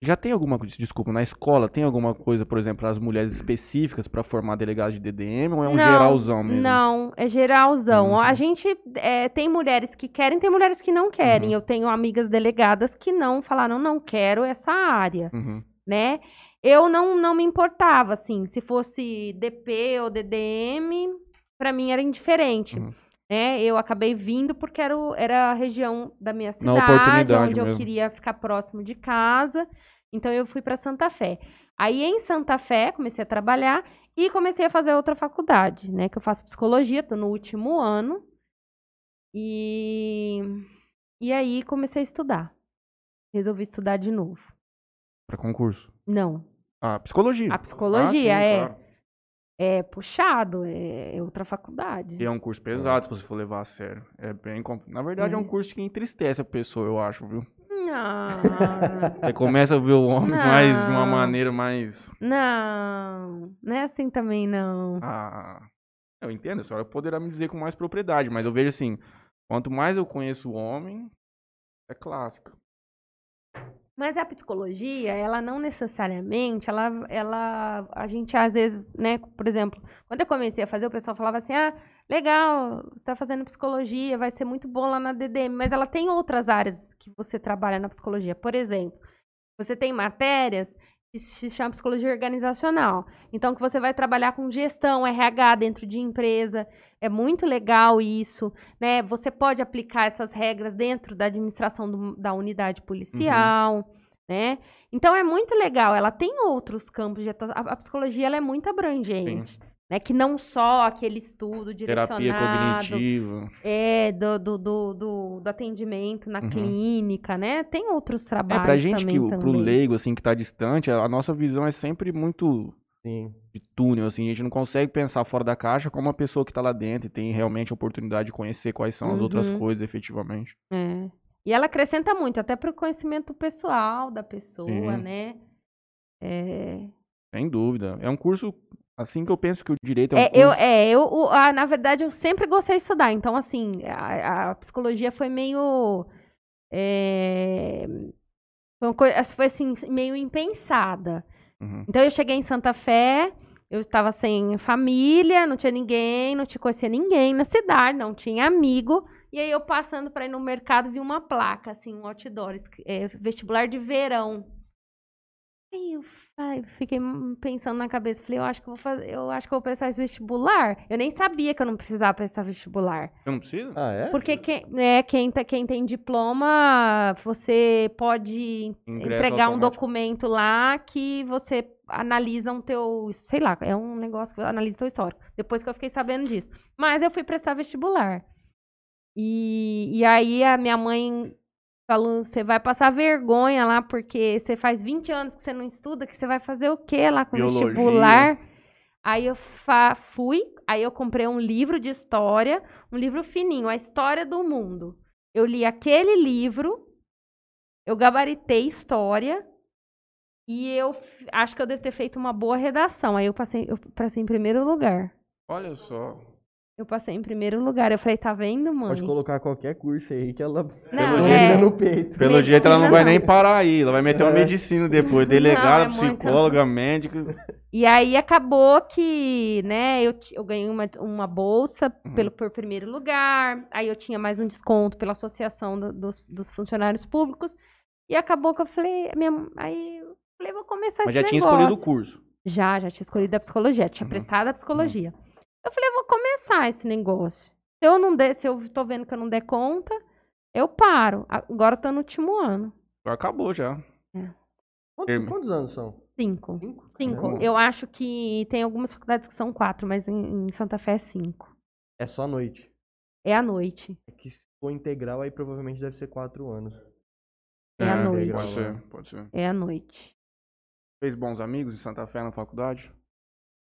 Já tem alguma coisa, desculpa, na escola tem alguma coisa, por exemplo, as mulheres específicas pra formar delegados de DDM ou é um Não, geralzão mesmo? Não, é geralzão. Uhum. A gente é, tem mulheres que querem, tem mulheres que não querem. Uhum. Eu tenho amigas delegadas que não falaram, não quero essa área. Uhum. né? Eu não, não me importava, assim, se fosse DP ou DDM, pra mim era indiferente. Uhum. Né? Eu acabei vindo porque era, o- era a região da minha cidade, onde eu mesmo. queria ficar próximo de casa. Então eu fui pra Santa Fé. Aí em Santa Fé comecei a trabalhar e comecei a fazer outra faculdade, né? Que eu faço psicologia, tô no último ano. E, e aí comecei a estudar. Resolvi estudar de novo. Pra concurso. Não, Ah, psicologia. a psicologia Ah, sim, é, claro. é puxado, é, é outra faculdade. E é um curso pesado, se você for levar a sério. É bem. Na verdade, é, um É. curso que entristece a pessoa, eu acho, viu? Não, Você começa a ver o homem mais de uma Não. maneira mais. não, não é assim também não. Ah, eu entendo, a senhora poderá me dizer com mais propriedade, mas eu vejo assim: quanto mais eu conheço o homem, é clássico. Mas a psicologia, ela não necessariamente, ela, ela, a gente às vezes, né, por exemplo, quando eu comecei a fazer, o pessoal falava assim, ah, legal, você tá fazendo psicologia, vai ser muito bom lá na DDM, mas ela tem outras áreas que você trabalha na psicologia. Por exemplo, você tem matérias que se chama psicologia organizacional. Então, que você vai trabalhar com gestão, RH dentro de empresa. É muito legal isso, né? Você pode aplicar essas regras dentro da administração do- da unidade policial, né? Então, é muito legal. Ela tem outros campos de atuação. A, psicologia, ela é muito abrangente. Né? Que não só aquele estudo Terapia direcionado cognitiva. é, do, do, do, do, do atendimento na Uhum. clínica, né? Tem outros É, trabalhos pra gente também, que, o- pro também. leigo, assim, que tá distante, a a nossa visão é sempre muito Sim. de túnel, assim, a gente não consegue pensar fora da caixa como uma pessoa que tá lá dentro e tem realmente a oportunidade de conhecer quais são as outras Uhum. coisas efetivamente. É. E ela acrescenta muito, até pro conhecimento pessoal da pessoa, Sim. né? É, Sem dúvida. É um curso, assim que eu penso que o direito é um É, curso... eu, é, eu, o- ah, na verdade, eu sempre gostei de estudar. Então, assim, a, a psicologia foi meio. é, foi, uma coi- foi assim, meio impensada. Uhum. Então, eu cheguei em Santa Fé, eu estava sem família, não tinha ninguém, não tinha conhecia ninguém na cidade, não tinha amigo. E aí, eu passando para ir no mercado, vi uma placa, assim, um outdoor, é, vestibular de verão. Aí eu fa- fiquei pensando na cabeça, falei, eu acho que eu vou fazer, eu acho que eu vou prestar esse vestibular. Eu nem sabia que eu não precisava prestar vestibular. Você não precisa? Ah, é? Porque quem, é, quem, tá- quem tem diploma, você pode Ingresso entregar um documento lá que você analisa um teu, sei lá, é um negócio que analisa teu histórico. Depois que eu fiquei sabendo disso. Mas eu fui prestar vestibular. E, e aí a minha mãe falou, você vai passar vergonha lá, porque você faz 20 anos que você não estuda, que você vai fazer o quê lá com Biologia. vestibular? Aí eu fui, aí eu comprei um livro de história, um livro fininho, A História do Mundo. Eu li aquele livro, eu gabaritei história e eu acho que eu devo ter feito uma boa redação. Aí eu passei, eu passei em primeiro lugar. Olha só. Eu passei em primeiro lugar. Eu falei, tá vendo, mãe? Pode colocar qualquer curso aí que ela Não, Pelo é. entra no peito. Pelo Medicina jeito ela não vai não. nem parar aí, ela vai meter uma É. medicina depois, delegada, é muito- psicóloga, médica. E aí acabou que, né, eu, eu ganhei uma, uma bolsa Uhum. pelo, por primeiro lugar, aí eu tinha mais um desconto pela associação do- dos, dos funcionários públicos, e acabou que eu falei, minha, aí eu falei, vou começar Mas esse já tinha negócio. escolhido o curso. Já, já tinha escolhido a psicologia, tinha Uhum. prestado a psicologia. Eu falei, eu vou começar esse negócio. Se eu não der, se eu tô vendo que eu não der conta, Eu paro. Agora eu tô no último ano. Acabou já. Termo. quantos anos são? Cinco. Cinco? Cinco. Caramba. Eu acho que tem algumas faculdades que são quatro, mas em, em Santa Fé é cinco. É só à noite. É à noite. É que se for integral, aí provavelmente deve ser quatro anos. É à noite. Pode ser, pode ser. É à noite. Fez bons amigos em Santa Fé na faculdade?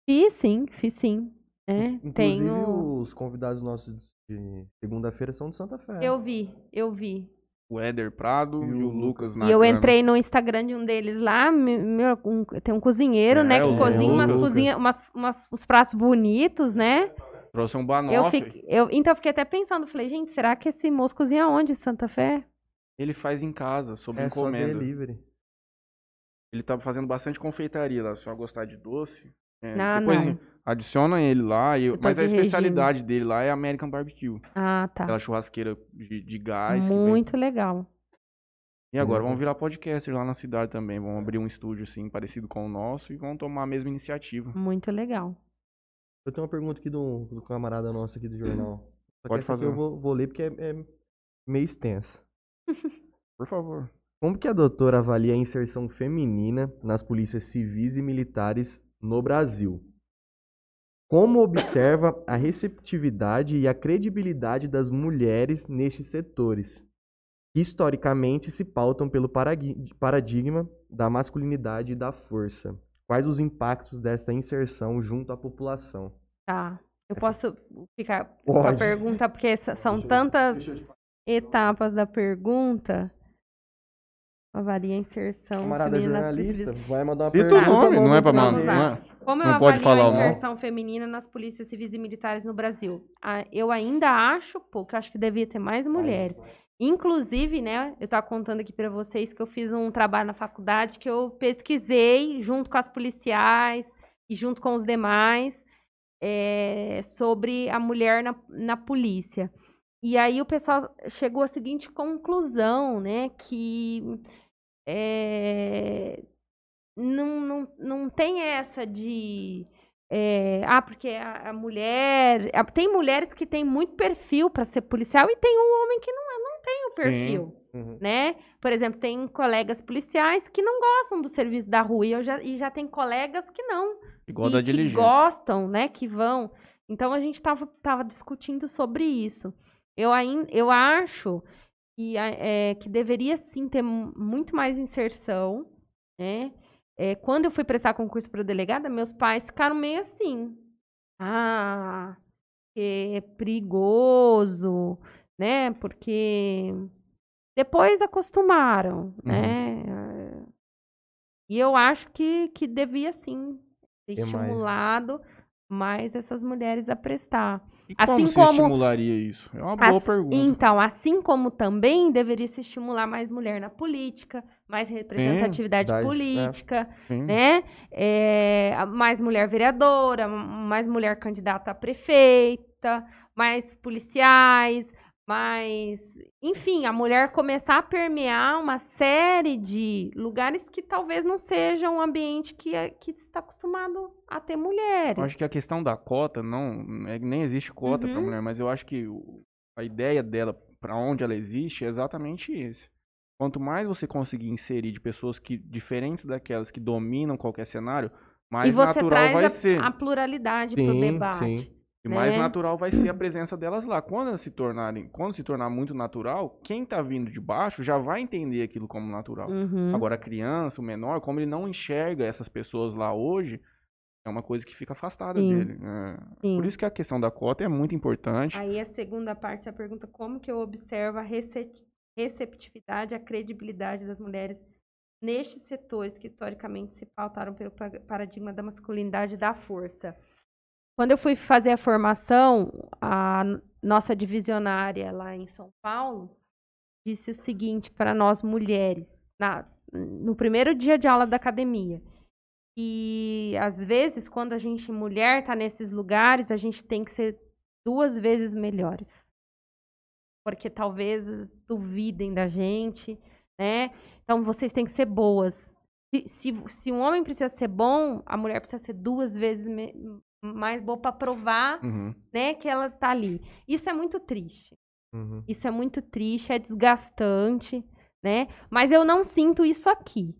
Fiz sim, fiz sim. É, Inclusive, tenho. os convidados nossos de segunda-feira são de Santa Fé. Eu vi, eu vi. O Éder Prado e, o Lucas E eu entrei no Instagram de um deles lá, me- meu, um- tem um cozinheiro, É, né, que o cozinha umas Lucas. cozinha, umas, umas- uns pratos bonitos, né? Trouxe um Eu banoffee. fiquei, eu, então eu fiquei até pensando, falei, gente, será que esse moço cozinha onde, em Santa Fé? Ele faz em casa, sob É só encomenda. delivery. Ele tá fazendo bastante confeitaria lá, se eu gostar de doce. é, Ah, depois não. Adiciona ele lá. e mas a de especialidade dele lá é American Barbecue. Ah, tá. Aquela churrasqueira de, de gás. vem- Muito legal. E agora Uhum. vamos virar podcaster lá na cidade também. Vamos abrir um estúdio assim, parecido com o nosso, e vamos tomar a mesma iniciativa. Muito legal. Eu tenho uma pergunta aqui do, do camarada nosso aqui do jornal. Só que Pode essa aqui fazer. eu vou, vou ler porque é, é meio extensa. Por favor. Como que a doutora avalia a inserção feminina nas polícias civis e militares no Brasil? Como observa a receptividade e a credibilidade das mulheres nestes setores, que historicamente se pautam pelo paradigma da masculinidade e da força? Quais os impactos dessa inserção junto à população? Tá. Eu Essa- posso ficar com a Pode. pergunta, porque são tantas etapas da pergunta. Avalia a inserção Camarada feminina nas jornalista, polícias- vai mandar uma Cita o pergunta. nome, manda não é pra mim. mandar. é? Como eu Não pode avalio falar a o nome. inserção feminina nas polícias civis e militares no Brasil? Ah, eu ainda acho pouco, acho que devia ter mais mulheres. Inclusive, né, eu tava contando aqui pra vocês que eu fiz um trabalho na faculdade que eu pesquisei junto com as policiais e junto com os demais é, sobre a mulher na, na polícia. E aí o pessoal chegou à seguinte conclusão, né, que é, não, não, não tem essa de é, ah, porque a, a mulher. a- tem mulheres que têm muito perfil para ser policial e tem um homem que não, não tem o perfil, Uhum. né? Por exemplo, tem colegas policiais que não gostam do serviço da rua e, eu já, e já tem colegas que não. Igual e da que diligência. gostam, né? Que vão. Então a gente estava tava discutindo sobre isso. Eu, eu acho que, é, que deveria sim ter mu- muito mais inserção, né? É, quando eu fui prestar concurso para delegada, meus pais ficaram meio assim. Ah, que é perigoso, né? Porque depois acostumaram, né? E eu acho que, que devia sim ser estimulado mais essas mulheres a prestar. E Assim como se como- estimularia isso? É uma boa As- pergunta. Então, assim como também deveria se estimular mais mulher na política, mais representatividade é. política, Sim. né? É, mais mulher vereadora, mais mulher candidata a prefeita, mais policiais, mais. Enfim, a mulher começar a permear uma série de lugares que talvez não sejam um ambiente que, é- que está acostumado a ter mulheres. Eu acho que a questão da cota, não, é nem existe cota para Uhum. mulher, mas eu acho que a ideia dela, para onde ela existe, é exatamente esse. Quanto mais você conseguir inserir de pessoas que diferentes daquelas que dominam qualquer cenário, mais e você natural traz vai a, ser. a pluralidade para o debate. sim. E mais né? natural vai ser a presença delas lá. Quando elas se tornarem, quando se tornar muito natural, quem tá vindo de baixo já vai entender aquilo como natural. Uhum. Agora a criança, o menor, como ele não enxerga essas pessoas lá hoje, é uma coisa que fica afastada Sim. dele. É. Sim. Por isso que a questão da cota é muito importante. Aí a segunda parte da pergunta, como que eu observo a rece- receptividade, a credibilidade das mulheres nestes setores que historicamente se pautaram pelo pa- paradigma da masculinidade e da força? Quando eu fui fazer a formação, a nossa divisionária lá em São Paulo disse o seguinte para nós mulheres, na- no primeiro dia de aula da academia, que às vezes, quando a gente mulher está nesses lugares, a gente tem que ser duas vezes melhores. Porque talvez duvidem da gente, né? Então vocês têm que ser boas. Se, se, se um homem precisa ser bom, a mulher precisa ser duas vezes me- mais boa para provar Uhum. né, que ela tá ali. Isso é muito triste. Uhum. Isso é muito triste, é desgastante, né? Mas eu não sinto isso aqui,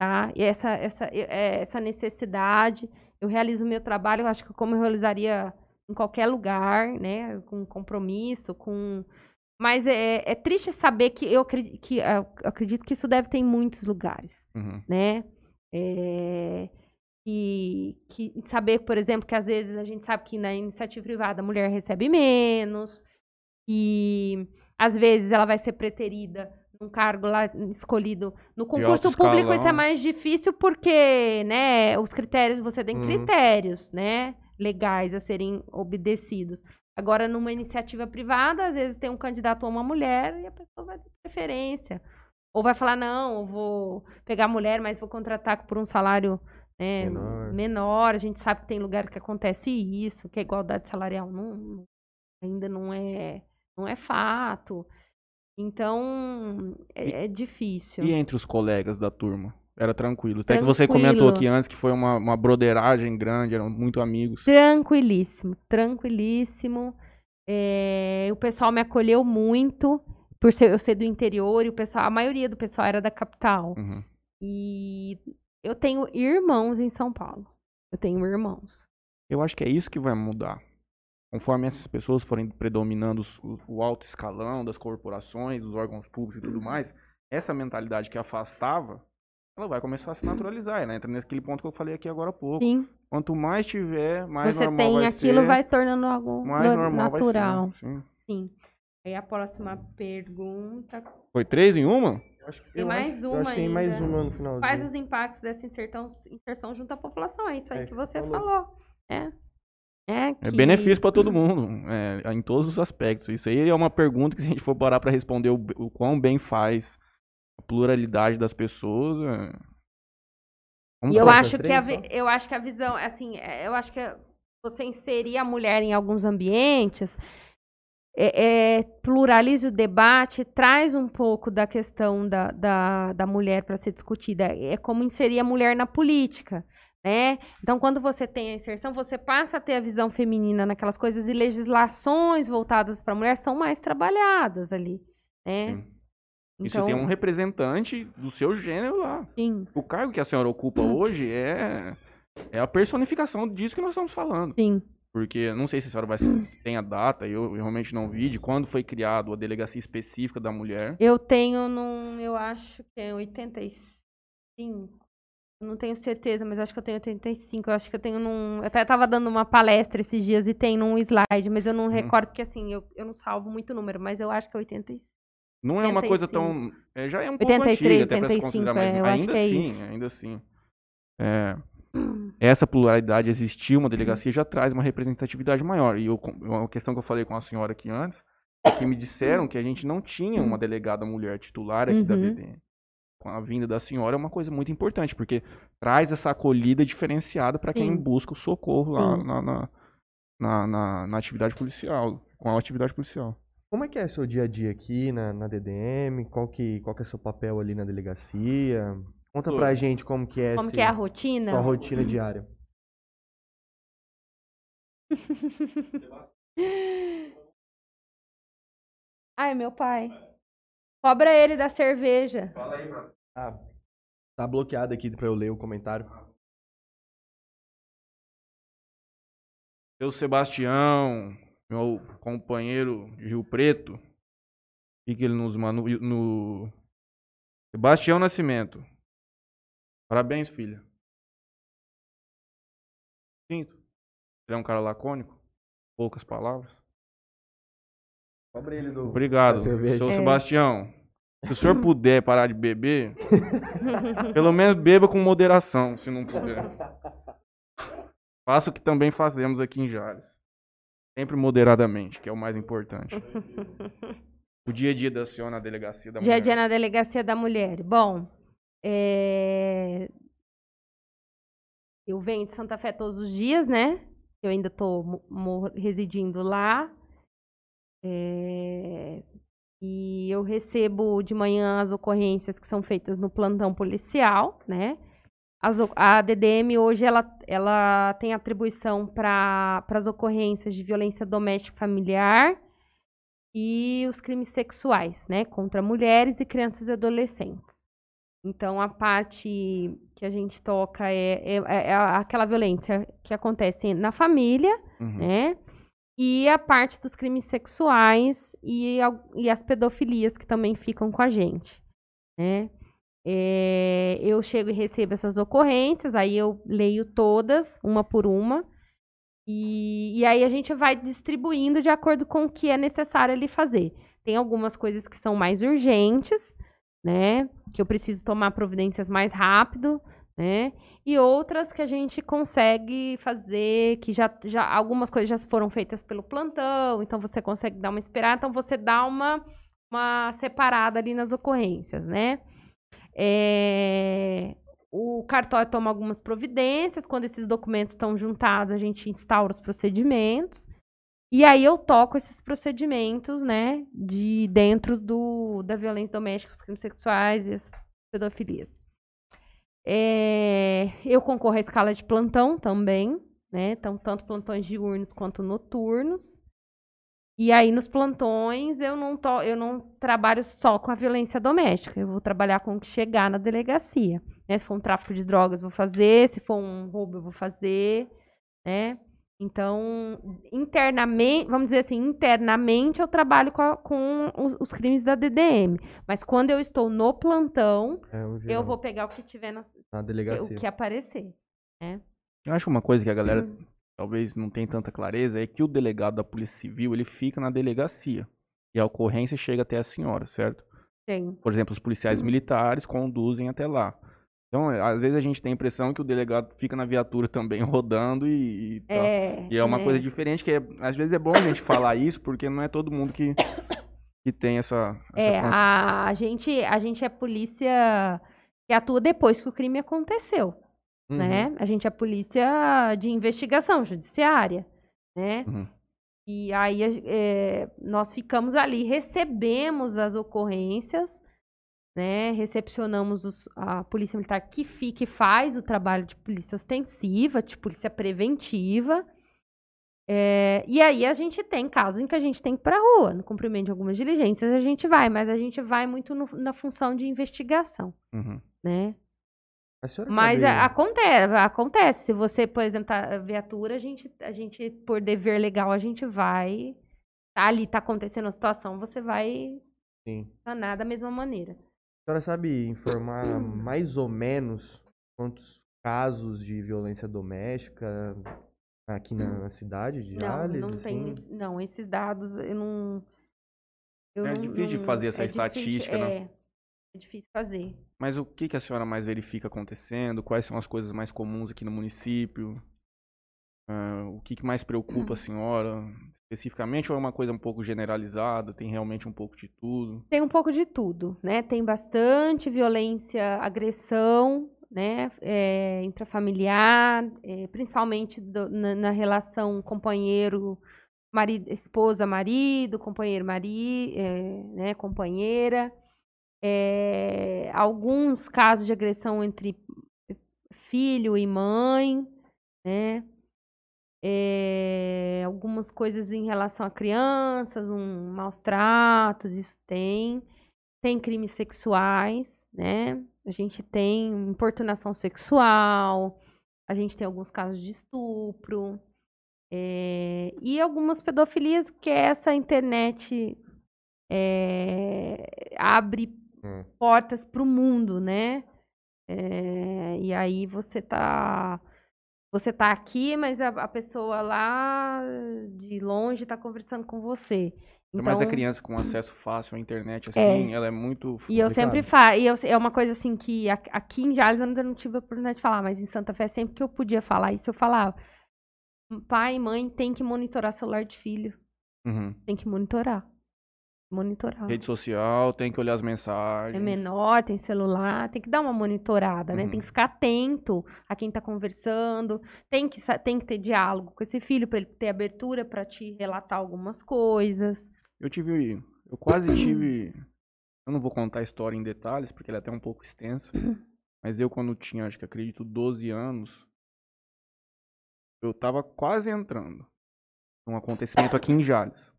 tá? E essa, essa, é, essa necessidade. Eu realizo o meu trabalho, eu acho que como eu realizaria em qualquer lugar, né? Com compromisso, com. Mas é, é triste saber que eu acredito que, eu acredito que isso deve ter em muitos lugares, Uhum. né? É, que, que saber, por exemplo, que às vezes a gente sabe que na iniciativa privada a mulher recebe menos, que às vezes ela vai ser preterida num cargo lá escolhido no concurso público isso é escalão. mais difícil porque né os critérios você tem Uhum. critérios né legais a serem obedecidos agora numa iniciativa privada às vezes tem um candidato a uma mulher e a pessoa vai ter preferência ou vai falar não eu vou pegar a mulher mas vou contratar por um salário né, Menor. menor a gente sabe que tem lugar que acontece isso que a igualdade salarial não, ainda não é não é fato. Então, é, é difícil. E entre os colegas da turma? Era tranquilo. Até que você comentou aqui antes que foi uma, uma broderagem grande, eram muito amigos. Tranquilíssimo, tranquilíssimo. É, o pessoal me acolheu muito, por ser, eu ser do interior, e o pessoal, a maioria do pessoal era da capital. Uhum. E eu tenho irmãos em São Paulo. Eu tenho irmãos. Eu acho que é isso que vai mudar. Conforme essas pessoas forem predominando o, alto escalão das corporações, dos órgãos públicos e tudo mais, essa mentalidade que afastava, ela vai começar a se naturalizar. Ela entra naquele ponto que eu falei aqui agora há pouco. Sim, Quanto mais tiver, mais você normal tem vai aquilo, ser, vai tornando algo mais no- normal natural. vai ser. Sim. Sim. Aí a próxima pergunta. Foi três em uma? Acho Tem eu mais acho- eu uma acho que tem mais uma no final. Quais os impactos dessa inserção, inserção junto à população? É isso aí É, que você falou. falou. É. É, É que- benefício para todo mundo, é, em todos os aspectos. Isso aí é uma pergunta que se a gente for parar para responder o, o quão bem faz a pluralidade das pessoas. é- Vamos E eu acho que a, eu acho que a visão, assim, é, eu acho que você inserir a mulher em alguns ambientes é, é, pluraliza o debate, traz um pouco da questão da, da, da mulher para ser discutida. É como inserir a mulher na política. Né? Então, quando você tem a inserção, você passa a ter a visão feminina naquelas coisas e legislações voltadas para a mulher são mais trabalhadas ali. Né? Sim. E Então, você tem um representante do seu gênero lá. sim, O cargo que a senhora ocupa Hum. hoje é, é a personificação disso que nós estamos falando. sim. Porque não sei se a senhora vai Hum. tem a data, eu, eu realmente não vi, de quando foi criado a delegacia específica da mulher. Eu tenho num, eu acho que é 85. Eu Não tenho certeza, mas acho que eu tenho 85. Eu acho que eu tenho num. Eu até tava dando uma palestra esses dias e tem num slide, mas eu não recordo, porque assim, eu, eu não salvo muito número, mas eu acho que é 85. Não é uma coisa 85. tão. é, já é um pouco 83, antiga, até pra se 85, considerar, mas é, ainda é assim, isso. ainda assim. É, essa pluralidade existir, uma delegacia já traz uma representatividade maior. E eu, com- uma questão que eu falei com a senhora aqui antes, é que me disseram que a gente não tinha uma delegada mulher titular aqui da Uhum. DDM. Com a vinda da senhora é uma coisa muito importante, porque traz essa acolhida diferenciada para quem Sim. busca o socorro lá na, na, na, na- na atividade policial, com a atividade policial. Como é que é seu dia a dia aqui na, na DDM? Qual que, qual que é seu papel ali na delegacia? Conta Tudo. pra gente como que é, Como esse- que é a rotina? sua rotina diária. Ai, meu pai. Cobra ele da cerveja. Ah, tá bloqueado aqui pra eu ler o comentário. Seu Sebastião, meu companheiro de Rio Preto, o que, que ele nos manda no, no- Sebastião Nascimento. Parabéns, filha. Sinto. Ele é um cara lacônico, poucas palavras. Cobra ele do. Obrigado, seu É. Sebastião. Se o senhor puder parar de beber, pelo menos beba com moderação, se não puder. Faça o que também fazemos aqui em Jales. Sempre moderadamente, que é o mais importante. O dia a dia da senhora na delegacia da Dia a mulher. dia na delegacia da mulher. Bom, é, eu venho de Santa Fé todos os dias, né? Eu ainda estou residindo lá. É, E eu recebo de manhã as ocorrências que são feitas no plantão policial, né? As a DDM hoje ela, ela tem atribuição para as ocorrências de violência doméstica familiar e os crimes sexuais, né, contra mulheres e crianças e adolescentes. Então, a parte que a gente toca é, é, é aquela violência que acontece na família, Uhum. né? E a parte dos crimes sexuais e, e as pedofilias que também ficam com a gente, né? É, eu chego e recebo essas ocorrências, aí eu leio todas, uma por uma, e, e aí a gente vai distribuindo de acordo com o que é necessário ali fazer. Tem algumas coisas que são mais urgentes, né? Que eu preciso tomar providências mais rápido, né? E outras que a gente consegue fazer, que já, já algumas coisas já foram feitas pelo plantão, então você consegue dar uma esperada, então você dá uma, uma separada ali nas ocorrências, né? É, o cartório toma algumas providências, quando esses documentos estão juntados, a gente instaura os procedimentos. E aí eu toco esses procedimentos, né, de dentro do, da violência doméstica, os crimes sexuais e as pedofilias. É, eu concorro à escala de plantão também, né? Então, tanto plantões diurnos quanto noturnos. E aí, nos plantões, eu não, to, eu não trabalho só com a violência doméstica. Eu vou trabalhar com o que chegar na delegacia. Né? Se for um tráfico de drogas, vou fazer. Se for um roubo, eu vou fazer. Né? Então, internamente, vamos dizer assim, internamente eu trabalho com, a- com os, os crimes da DDM. Mas quando eu estou no plantão, É, o eu vou pegar o que tiver na, na o delegacia. que aparecer. Eu acho uma coisa que a galera Uhum. talvez não tem tanta clareza é que o delegado da Polícia Civil, ele fica na delegacia. E a ocorrência chega até a senhora, certo? Tem. Por exemplo, os policiais Uhum. militares conduzem até lá. Então, é, às vezes a gente tem a impressão que o delegado fica na viatura também rodando e, e tal. É, E é uma né? coisa diferente, que é- às vezes é bom a gente falar isso, porque não é todo mundo que, que tem essa, essa É, a, a gente, a gente é polícia que atua depois que o crime aconteceu, Uhum. né? A gente é polícia de investigação judiciária, né? Uhum. E aí é, nós ficamos ali, recebemos as ocorrências, né? Recepcionamos os- a polícia militar que fica e faz o trabalho de polícia ostensiva, de polícia preventiva. É, e aí a gente tem casos em que a gente tem que ir pra rua, no cumprimento de algumas diligências a gente vai, mas a gente vai muito no- na função de investigação, Uhum. né? Mas sabe- a- acontece, acontece. Se você, por exemplo, tá viatura, a gente, a gente, por dever legal, a gente vai. Tá ali, tá acontecendo a situação, você vai Sim. sanar da mesma maneira. A senhora sabe informar mais ou menos quantos casos de violência doméstica aqui na, na cidade de Não, Jales? não tem. assim? Não, esses dados eu não. eu É não- difícil de não- fazer essa é difícil, estatística, né? É, é difícil fazer. Mas o que, que a senhora mais verifica acontecendo? Quais são as coisas mais comuns aqui no município? Ah, o que, que mais preocupa a senhora especificamente ou é uma coisa um pouco generalizada? Tem realmente um pouco de tudo? Tem um pouco de tudo, né? Tem bastante violência, agressão, né? É, intrafamiliar, é, principalmente do- na, na relação companheiro, marido, esposa, marido, companheiro, marido, né? Companheira. É, alguns casos de agressão entre filho e mãe, né? É, algumas coisas em relação a crianças, um maus tratos, isso tem. Tem crimes sexuais, né? A gente tem importunação sexual, a gente tem alguns casos de estupro, é, e algumas pedofilias que essa internet é, abre Hum. portas para o mundo, né? É, e aí você tá você tá aqui, mas a, a pessoa lá de longe tá conversando com você. Então, Mas a criança com acesso fácil à internet, assim, ela é muito. e eu sempre falo, e eu- é uma coisa assim que aqui em Jales eu ainda não tive a oportunidade de falar, mas em Santa Fé sempre que eu podia falar isso eu falava. Pai e mãe tem que monitorar celular de filho, Uhum. tem que monitorar. Monitorar. Rede social, tem que olhar as É mensagens. menor, tem celular, tem que dar uma monitorada, né? Uhum. Tem que ficar atento a quem tá conversando, tem que, tem que ter diálogo com esse filho para ele ter abertura para te relatar algumas coisas. Eu tive. Eu quase tive. Eu não vou contar a história em detalhes, porque ela é até um pouco extensa. Mas eu, quando tinha, acho que acredito, 12 anos, eu tava quase entrando num acontecimento aqui em Jales.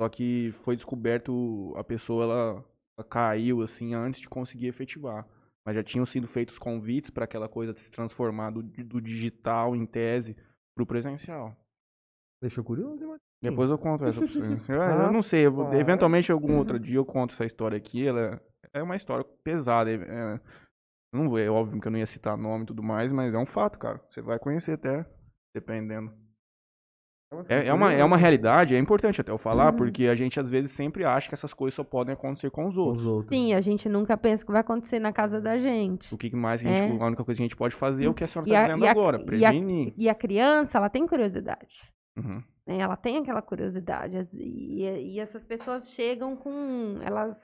Só que foi descoberto, a pessoa ela, ela caiu assim antes de conseguir efetivar. Mas já tinham sido feitos convites para aquela coisa se transformar do, do digital em tese para o presencial. Deixou curioso, hein? Depois eu conto essa pra você. Eu, Ah, eu não sei, eu claro. eventualmente algum outro dia eu conto essa história aqui. Ela é uma história pesada. é- é- não é óbvio que eu não ia citar nome e tudo mais, mas é um fato, cara. Você vai conhecer até, dependendo. É, é uma, é uma realidade, é importante até eu falar, Uhum. porque a gente às vezes sempre acha que essas coisas só podem acontecer com os outros. os outros. Sim, a gente nunca pensa que vai acontecer na casa da gente. O que mais a, gente, É. a única coisa que a gente pode fazer é o que a senhora E está dizendo e a- agora, e a- prevenir. E a criança, ela tem curiosidade. Uhum. né? Ela tem aquela curiosidade. E, e essas pessoas chegam com. Elas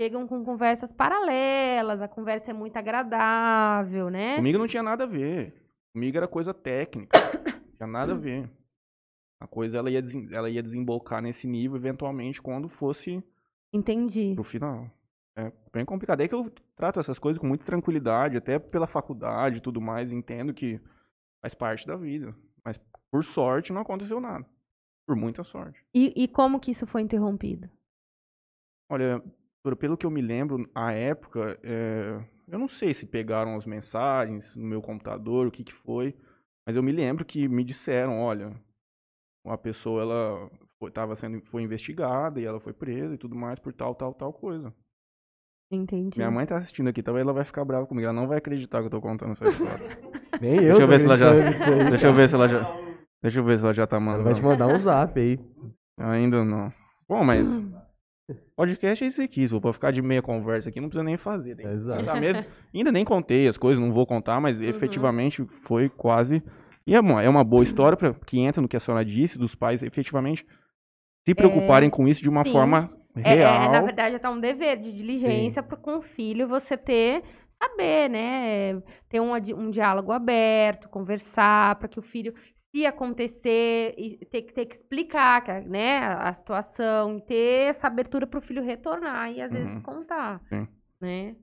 chegam com conversas paralelas, a conversa é muito agradável, né? Comigo não tinha nada a ver. Comigo era coisa técnica. Não tinha nada a ver. A coisa ela ia, ela ia desembocar nesse nível eventualmente quando fosse Entendi. pro final. É bem complicado. É que eu trato essas coisas com muita tranquilidade, até pela faculdade e tudo mais, entendo que faz parte da vida. Mas por sorte não aconteceu nada. Por muita sorte. E, e como que isso foi interrompido? Olha, pelo que eu me lembro, à época, é, eu não sei se pegaram as mensagens no meu computador, o que que foi, mas eu me lembro que me disseram, olha, uma pessoa, ela foi, tava sendo, foi investigada e ela foi presa e tudo mais por tal, tal, tal coisa. Entendi. Minha mãe tá assistindo aqui, talvez ela vai ficar brava comigo, ela não vai acreditar que eu tô contando essa história. Nem eu. Deixa eu ver se ela já- aí, Deixa eu ver se ela já, deixa eu ver se ela já tá Ela mandando. vai te mandar um zap aí. Ainda não. Bom, mas podcast é isso aqui. Se eu for ficar de meia conversa aqui, não precisa nem fazer. Tem Exato. mesmo. Ainda nem contei as coisas, não vou contar, Uhum. mas efetivamente foi quase. E é uma, é uma boa história pra, que entra no que a senhora disse, dos pais efetivamente se preocuparem com isso de uma sim. forma É, real. é, na verdade, até um dever de diligência para com o filho você ter, saber, né? Ter um, um diálogo aberto, conversar, para que o filho, se acontecer, e ter, que- ter que explicar né, a situação, e ter essa abertura para o filho retornar e às vezes Uhum. contar. Sim. Né?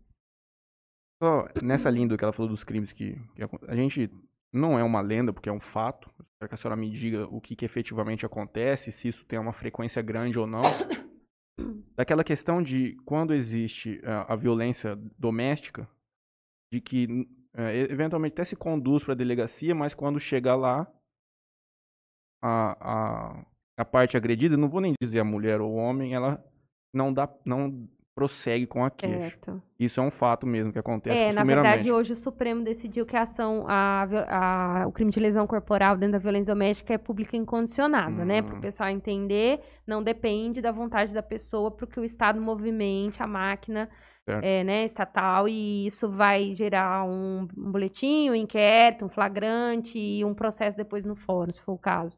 Só nessa linha do que ela falou dos crimes que, que a gente não é uma lenda, porque é um fato. Espero que a senhora me diga o que, que efetivamente acontece, se isso tem uma frequência grande ou não. Daquela questão de quando existe eh, a violência doméstica, de que eh, eventualmente até se conduz para a delegacia, mas quando chega lá, a, a, a parte agredida, não vou nem dizer a mulher ou o homem, ela não dá, não prossegue com a queixa. Certo. Isso é um fato mesmo que acontece É, na verdade, hoje o Supremo decidiu que a ação, a, a- o crime de lesão corporal dentro da violência doméstica é pública incondicionada, né? Para o Hum. pessoal entender, não depende da vontade da pessoa para que o Estado movimente a máquina é, né, estatal e isso vai gerar um, um boletim, um inquérito, um flagrante e um processo depois no fórum, se for o caso.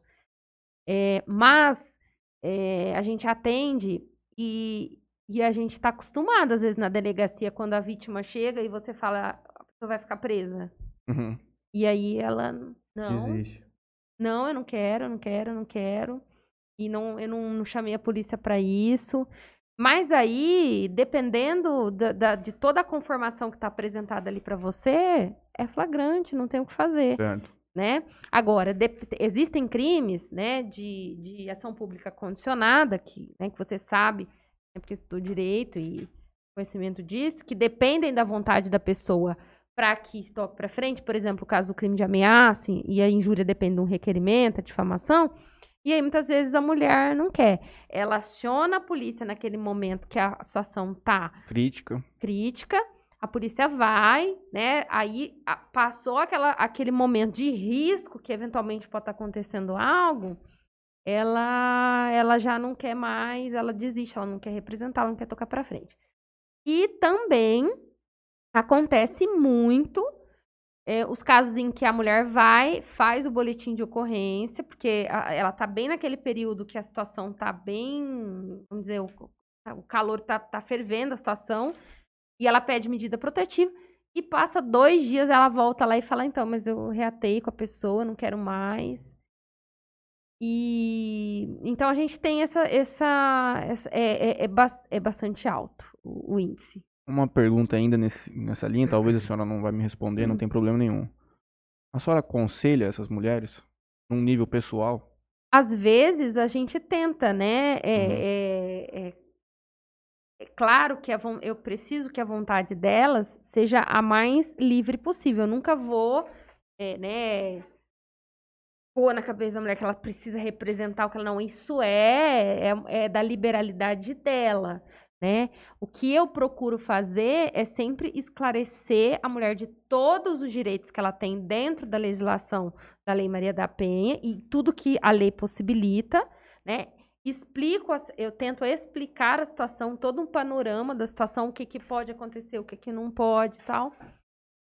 É, mas é, a gente atende e, e a gente está acostumado, às vezes, na delegacia, quando a vítima chega e você fala, a pessoa vai ficar presa. Uhum. E aí ela, não, Existe. não, eu não quero, eu não quero, eu não quero. E não, eu não, não chamei a polícia para isso. Mas aí, dependendo da, da- de toda a conformação que está apresentada ali para você, é flagrante, não tem o que fazer, Certo. né? Agora, de- existem crimes, né, de, de ação pública condicionada, que, né, que você sabe, porque estudou direito e conhecimento disso, que dependem da vontade da pessoa para que toque para frente, por exemplo, o caso do crime de ameaça e a injúria depende de um requerimento, a difamação, e aí muitas vezes a mulher não quer. Ela aciona a polícia naquele momento que a situação tá Crítica. crítica, a polícia vai, né? Aí a- passou aquela, aquele momento de risco que eventualmente pode estar acontecendo algo, ela, ela já não quer mais, ela desiste, ela não quer representar, ela não quer tocar para frente. E também acontece muito é, os casos em que a mulher vai, faz o boletim de ocorrência, porque a- ela tá bem naquele período que a situação tá bem, vamos dizer, o, o calor tá, tá fervendo a situação, e ela pede medida protetiva, e passa dois dias, ela volta lá e fala, então, mas eu reatei com a pessoa, não quero mais. E então a gente tem essa. essa, essa- é, é, é, é bastante alto o, o índice. Uma pergunta ainda nesse, nessa linha, talvez a senhora não vai me responder, não tem problema nenhum. A senhora aconselha essas mulheres, num nível pessoal, às vezes a gente tenta, né? É, é- é- é claro que a eu preciso que a vontade delas seja a mais livre possível. Eu nunca vou, é, né? Pôr na cabeça da mulher que ela precisa representar o que ela não. Isso é, é, é da liberalidade dela, né? O que eu procuro fazer é sempre esclarecer a mulher de todos os direitos que ela tem dentro da legislação da Lei Maria da Penha e tudo que a lei possibilita, né? Explico, eu tento explicar a situação, todo um panorama da situação, o que, que pode acontecer, o que, que não pode e tal.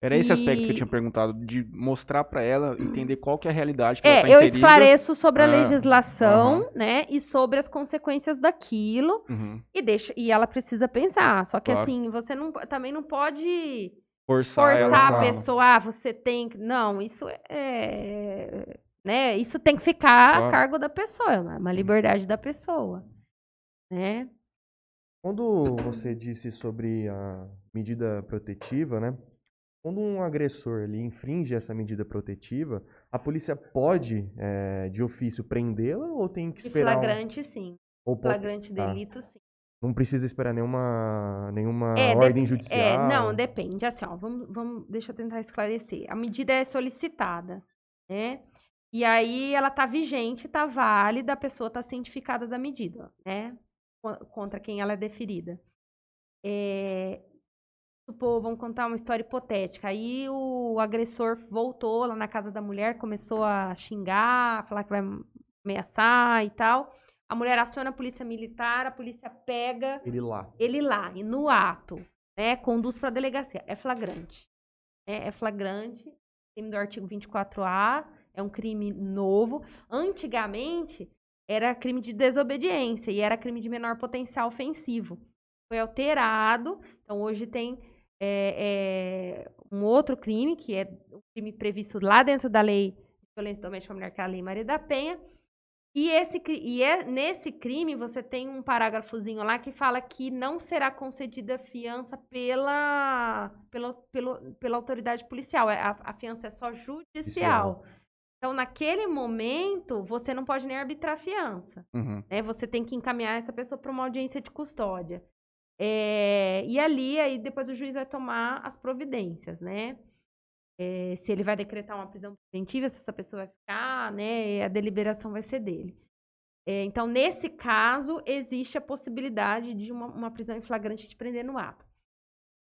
Era esse aspecto que eu E- tinha perguntado, de mostrar pra ela, entender qual que é a realidade que ela tá É, eu inserida. esclareço sobre a Ah, legislação, né? E sobre as consequências daquilo. Uhum. E deixa, e ela precisa pensar. Só que Claro. assim, você não, também não pode Forçar, forçar a pessoa, ah, você tem que. Não, isso é. Né? Isso tem que ficar Claro. a cargo da pessoa, é uma uma liberdade da pessoa. Né? Quando você disse sobre a medida protetiva, né? Quando um agressor ele infringe essa medida protetiva, a polícia pode, eh, de ofício, prendê-la ou tem que De esperar? um- flagrante, sim. ou pode- Flagrante tá. delito, sim. Não precisa esperar nenhuma, nenhuma É, ordem dep- judicial? É, não, depende. Assim, ó, vamos, vamos, deixa eu tentar esclarecer. A medida é solicitada, né? E aí ela tá vigente, tá válida, a pessoa tá cientificada da medida, né? Co- Contra quem ela é deferida. É, supor, vamos contar uma história hipotética. Aí o agressor voltou lá na casa da mulher, começou a xingar, falar que vai ameaçar e tal. A mulher aciona a polícia militar, a polícia pega Ele lá. ele lá, e no ato, né, conduz para a delegacia. É flagrante. É, é flagrante, crime do artigo 24A, é um crime novo. Antigamente, era crime de desobediência e era crime de menor potencial ofensivo. Foi alterado, então hoje tem é, é, um outro crime, que é o crime previsto lá dentro da lei de violência doméstica à mulher, que é a Lei Maria da Penha, e, esse, e é, nesse crime, você tem um parágrafozinho lá que fala que não será concedida fiança pela, pela, pelo- pela autoridade policial. É, A, a fiança é só judicial. Então, naquele momento, você não pode nem arbitrar fiança. Uhum. Né? Você tem que encaminhar essa pessoa para uma audiência de custódia. É, e ali, aí depois o juiz vai tomar as providências, né? É, se ele vai decretar uma prisão preventiva, se essa pessoa vai ficar, né? A deliberação vai ser dele. É, então, nesse caso, existe a possibilidade de uma, uma prisão em flagrante de prender no ato.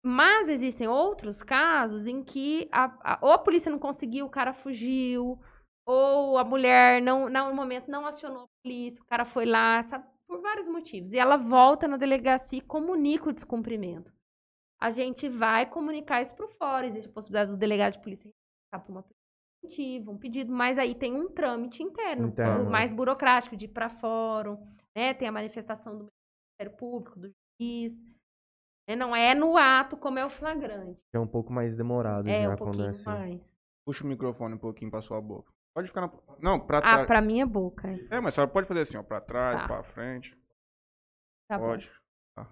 Mas existem outros casos em que a, a- ou a polícia não conseguiu, o cara fugiu, ou a mulher não, não, no momento não acionou a polícia, o cara foi lá, sabe, por vários motivos. E ela volta na delegacia e comunica o descumprimento. A gente vai comunicar isso para fora. Existe a possibilidade do delegado de polícia para uma preventiva, um pedido, mas aí tem um trâmite interno, Interno. o mais burocrático, de ir para fórum, né? Tem a manifestação do Ministério Público, do juiz. né? Não é no ato como é o flagrante. É um pouco mais demorado É já um quando é assim. mais. Puxa o microfone um pouquinho pra sua boca. Pode ficar na. Não, pra Ah, trás. pra minha boca. é. É, mas a senhora pode fazer assim, ó, pra trás, Tá. pra frente. Tá bom. pode. Tá.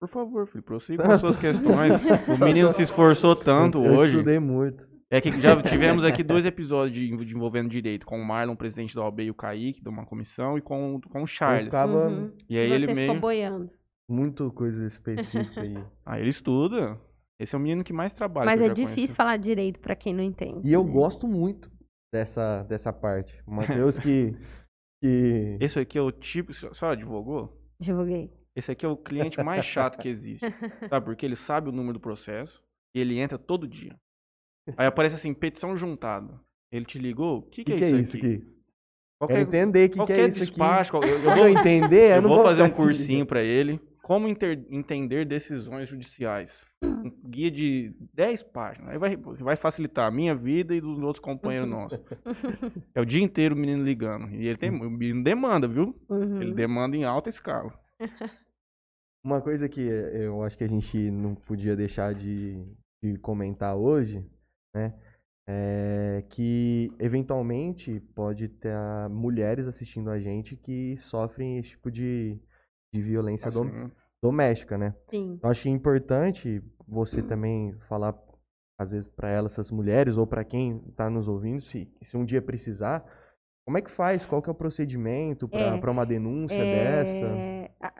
Por favor, filho, prossiga com as suas questões. O menino se esforçou tanto eu hoje. estudei muito. É que já tivemos aqui dois episódios de, de envolvendo direito, com o Marlon, presidente da OAB, e o Kaique, de uma comissão, e com, com o Eu Charles. ficava Uhum. E aí Você ele ficou meio. boiando. muito coisa específica aí. Ah, ele estuda. Esse é o menino que mais trabalha. Mas que é difícil conheci. falar direito pra quem não entende. E eu gosto muito dessa, dessa parte. O Matheus que, que Esse aqui é o tipo. Senhora advogou? Divulguei. Esse aqui é o cliente mais chato que existe. Sabe? Porque ele sabe o número do processo e ele entra todo dia. Aí aparece assim, petição juntada. Ele te ligou? O que, que, que, que é isso aqui? aqui? Quero Qualquer, entender o que, que qualquer é isso despacho, aqui. qual- eu, eu Pra vou, eu entender, eu, eu não vou fazer um cursinho pra ele. Como inter- entender decisões judiciais. Um guia de 10 páginas. Aí vai, vai facilitar a minha vida e dos outros companheiros nossos. É o dia inteiro o menino ligando. E ele tem, o menino demanda, viu? Uhum. Ele demanda em alta escala. Uma coisa que eu acho que a gente não podia deixar de, de comentar hoje, né? É que eventualmente pode ter mulheres assistindo a gente que sofrem esse tipo de, de violência dom- Assim, doméstica, né? Sim. Eu acho que é importante você também falar às vezes para elas, essas mulheres, ou para quem está nos ouvindo, se, se um dia precisar, como é que faz? Qual que é o procedimento para É, uma denúncia dessa? É, a-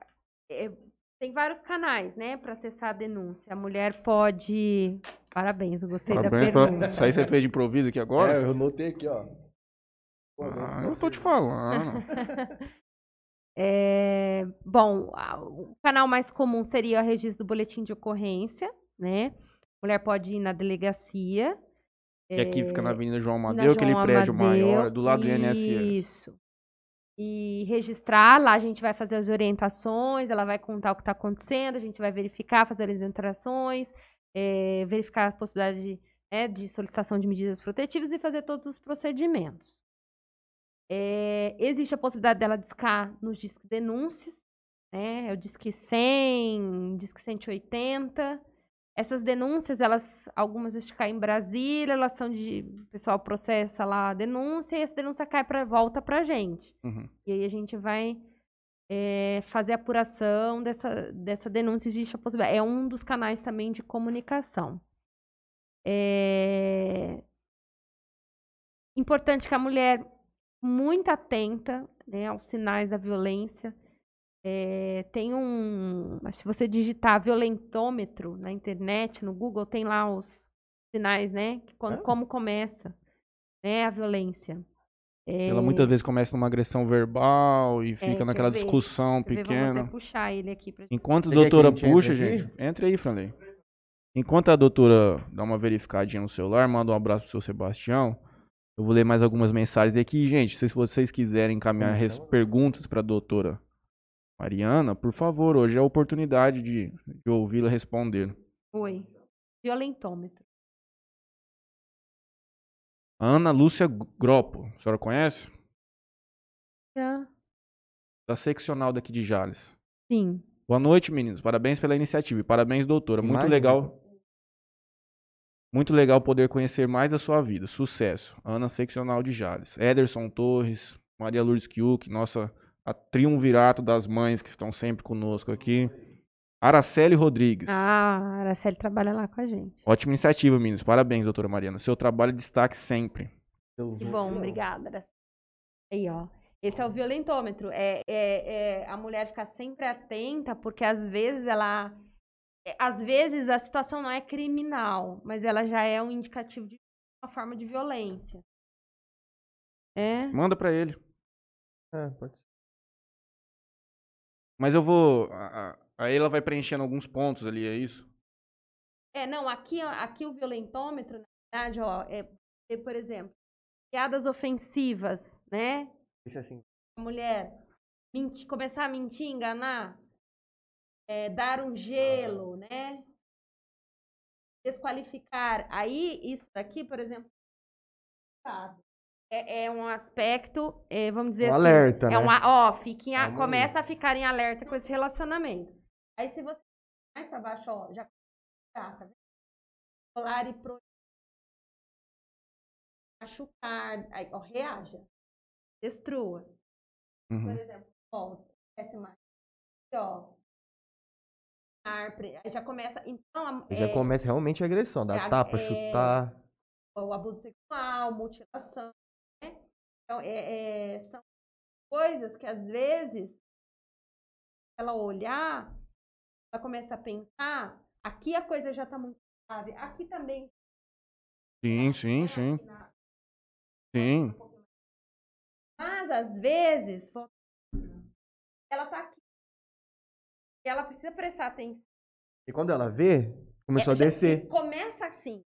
é, tem vários canais, né, para acessar a denúncia. A mulher pode. Parabéns, eu gostei Parabéns da pra... pergunta. Isso aí você fez de improviso aqui agora? É, eu notei aqui, ó. Pô, Ah, não- eu tô te falando. É, bom, o canal mais comum seria o registro do boletim de ocorrência, né? A mulher pode ir na delegacia. Que aqui fica na é, Avenida João Amadeu, aquele prédio maior, do lado do INSS. Isso. E registrar, lá a gente vai fazer as orientações, ela vai contar o que está acontecendo, a gente vai verificar, fazer as orientações, eh, verificar a possibilidade de, né, de solicitação de medidas protetivas e fazer todos os procedimentos. Eh, existe a possibilidade dela discar nos discos denúncias, né? É o Disque 100, Disque 180. Essas denúncias, elas, algumas vezes caem em Brasília, elas são de. O pessoal processa lá a denúncia e essa denúncia cai pra, volta pra gente. Uhum. E aí a gente vai eh, fazer a apuração dessa, dessa denúncia. Existe a possibilidade. É um dos canais também de comunicação. É importante que a mulher muito atenta né, aos sinais da violência. É, tem um. mas Se você digitar violentômetro na internet, no Google, tem lá os sinais, né? Que quando, Ah. Como começa né, a violência. É, Ela muitas vezes começa numa agressão verbal e fica quer naquela ver? discussão ver? Pequena. até puxar ele aqui pra Enquanto a doutora gente entre puxa, aqui? gente, entre aí, Franley. Enquanto a doutora dá uma verificadinha no celular, manda um abraço pro seu Sebastião. Eu vou ler mais algumas mensagens aqui. Gente, se vocês quiserem encaminhar perguntas pra doutora Mariana, por favor, hoje é a oportunidade de, de ouvi-la responder. Oi. Violentômetro. Ana Lúcia Gropo, a senhora conhece? Já. Da seccional daqui de Jales. Sim. Boa noite, meninos. Parabéns pela iniciativa. E parabéns, doutora. Muito Imagem, legal. Muito legal poder conhecer mais da sua vida. Sucesso. Ana Seccional de Jales. Ederson Torres, Maria Lourdes Kiuk, nossa a triunvirato das mães que estão sempre conosco aqui. Araceli Rodrigues. Ah, a Araceli trabalha lá com a gente. Ótima iniciativa, meninos. Parabéns, doutora Mariana. Seu trabalho é destaque sempre. Que bom, obrigada. Araceli. Aí, ó. Esse é o violentômetro. É, é, é a mulher ficar sempre atenta, porque às vezes ela. É, Às vezes a situação não é criminal, mas ela já é um indicativo de uma forma de violência. É? Manda pra ele. É, pode ser. Mas eu vou. Aí ela vai preenchendo alguns pontos ali, é isso? É, não, aqui, aqui o violentômetro, na verdade, ó, é, é, por exemplo, piadas ofensivas, né? Isso assim. A mulher menti- começar a mentir, enganar, é, dar um gelo, né? Desqualificar. Aí, isso daqui, por exemplo? É, é um aspecto, é, vamos dizer Um assim. alerta, é né? um, a- ó, fiquem a- começa a ficar em alerta com esse relacionamento. Aí, se você mais pra baixo, ó, já tá, tá vendo? Colar e pro machucar, aí, ó, reaja, destrua. Uhum. Por exemplo, ó, esse mais, aqui, ó, já começa, então, Já é, começa realmente a agressão, dar é, tapa, é, chutar. o abuso sexual, mutilação, né? Então, é, é, são coisas que às vezes ela olhar, ela começa a pensar, aqui a coisa já está muito grave, aqui também. Sim, sim, né? sim. Na- Sim. Mas às vezes ela está aqui. E ela precisa prestar atenção. E quando ela vê, começou É, a descer. Começa assim.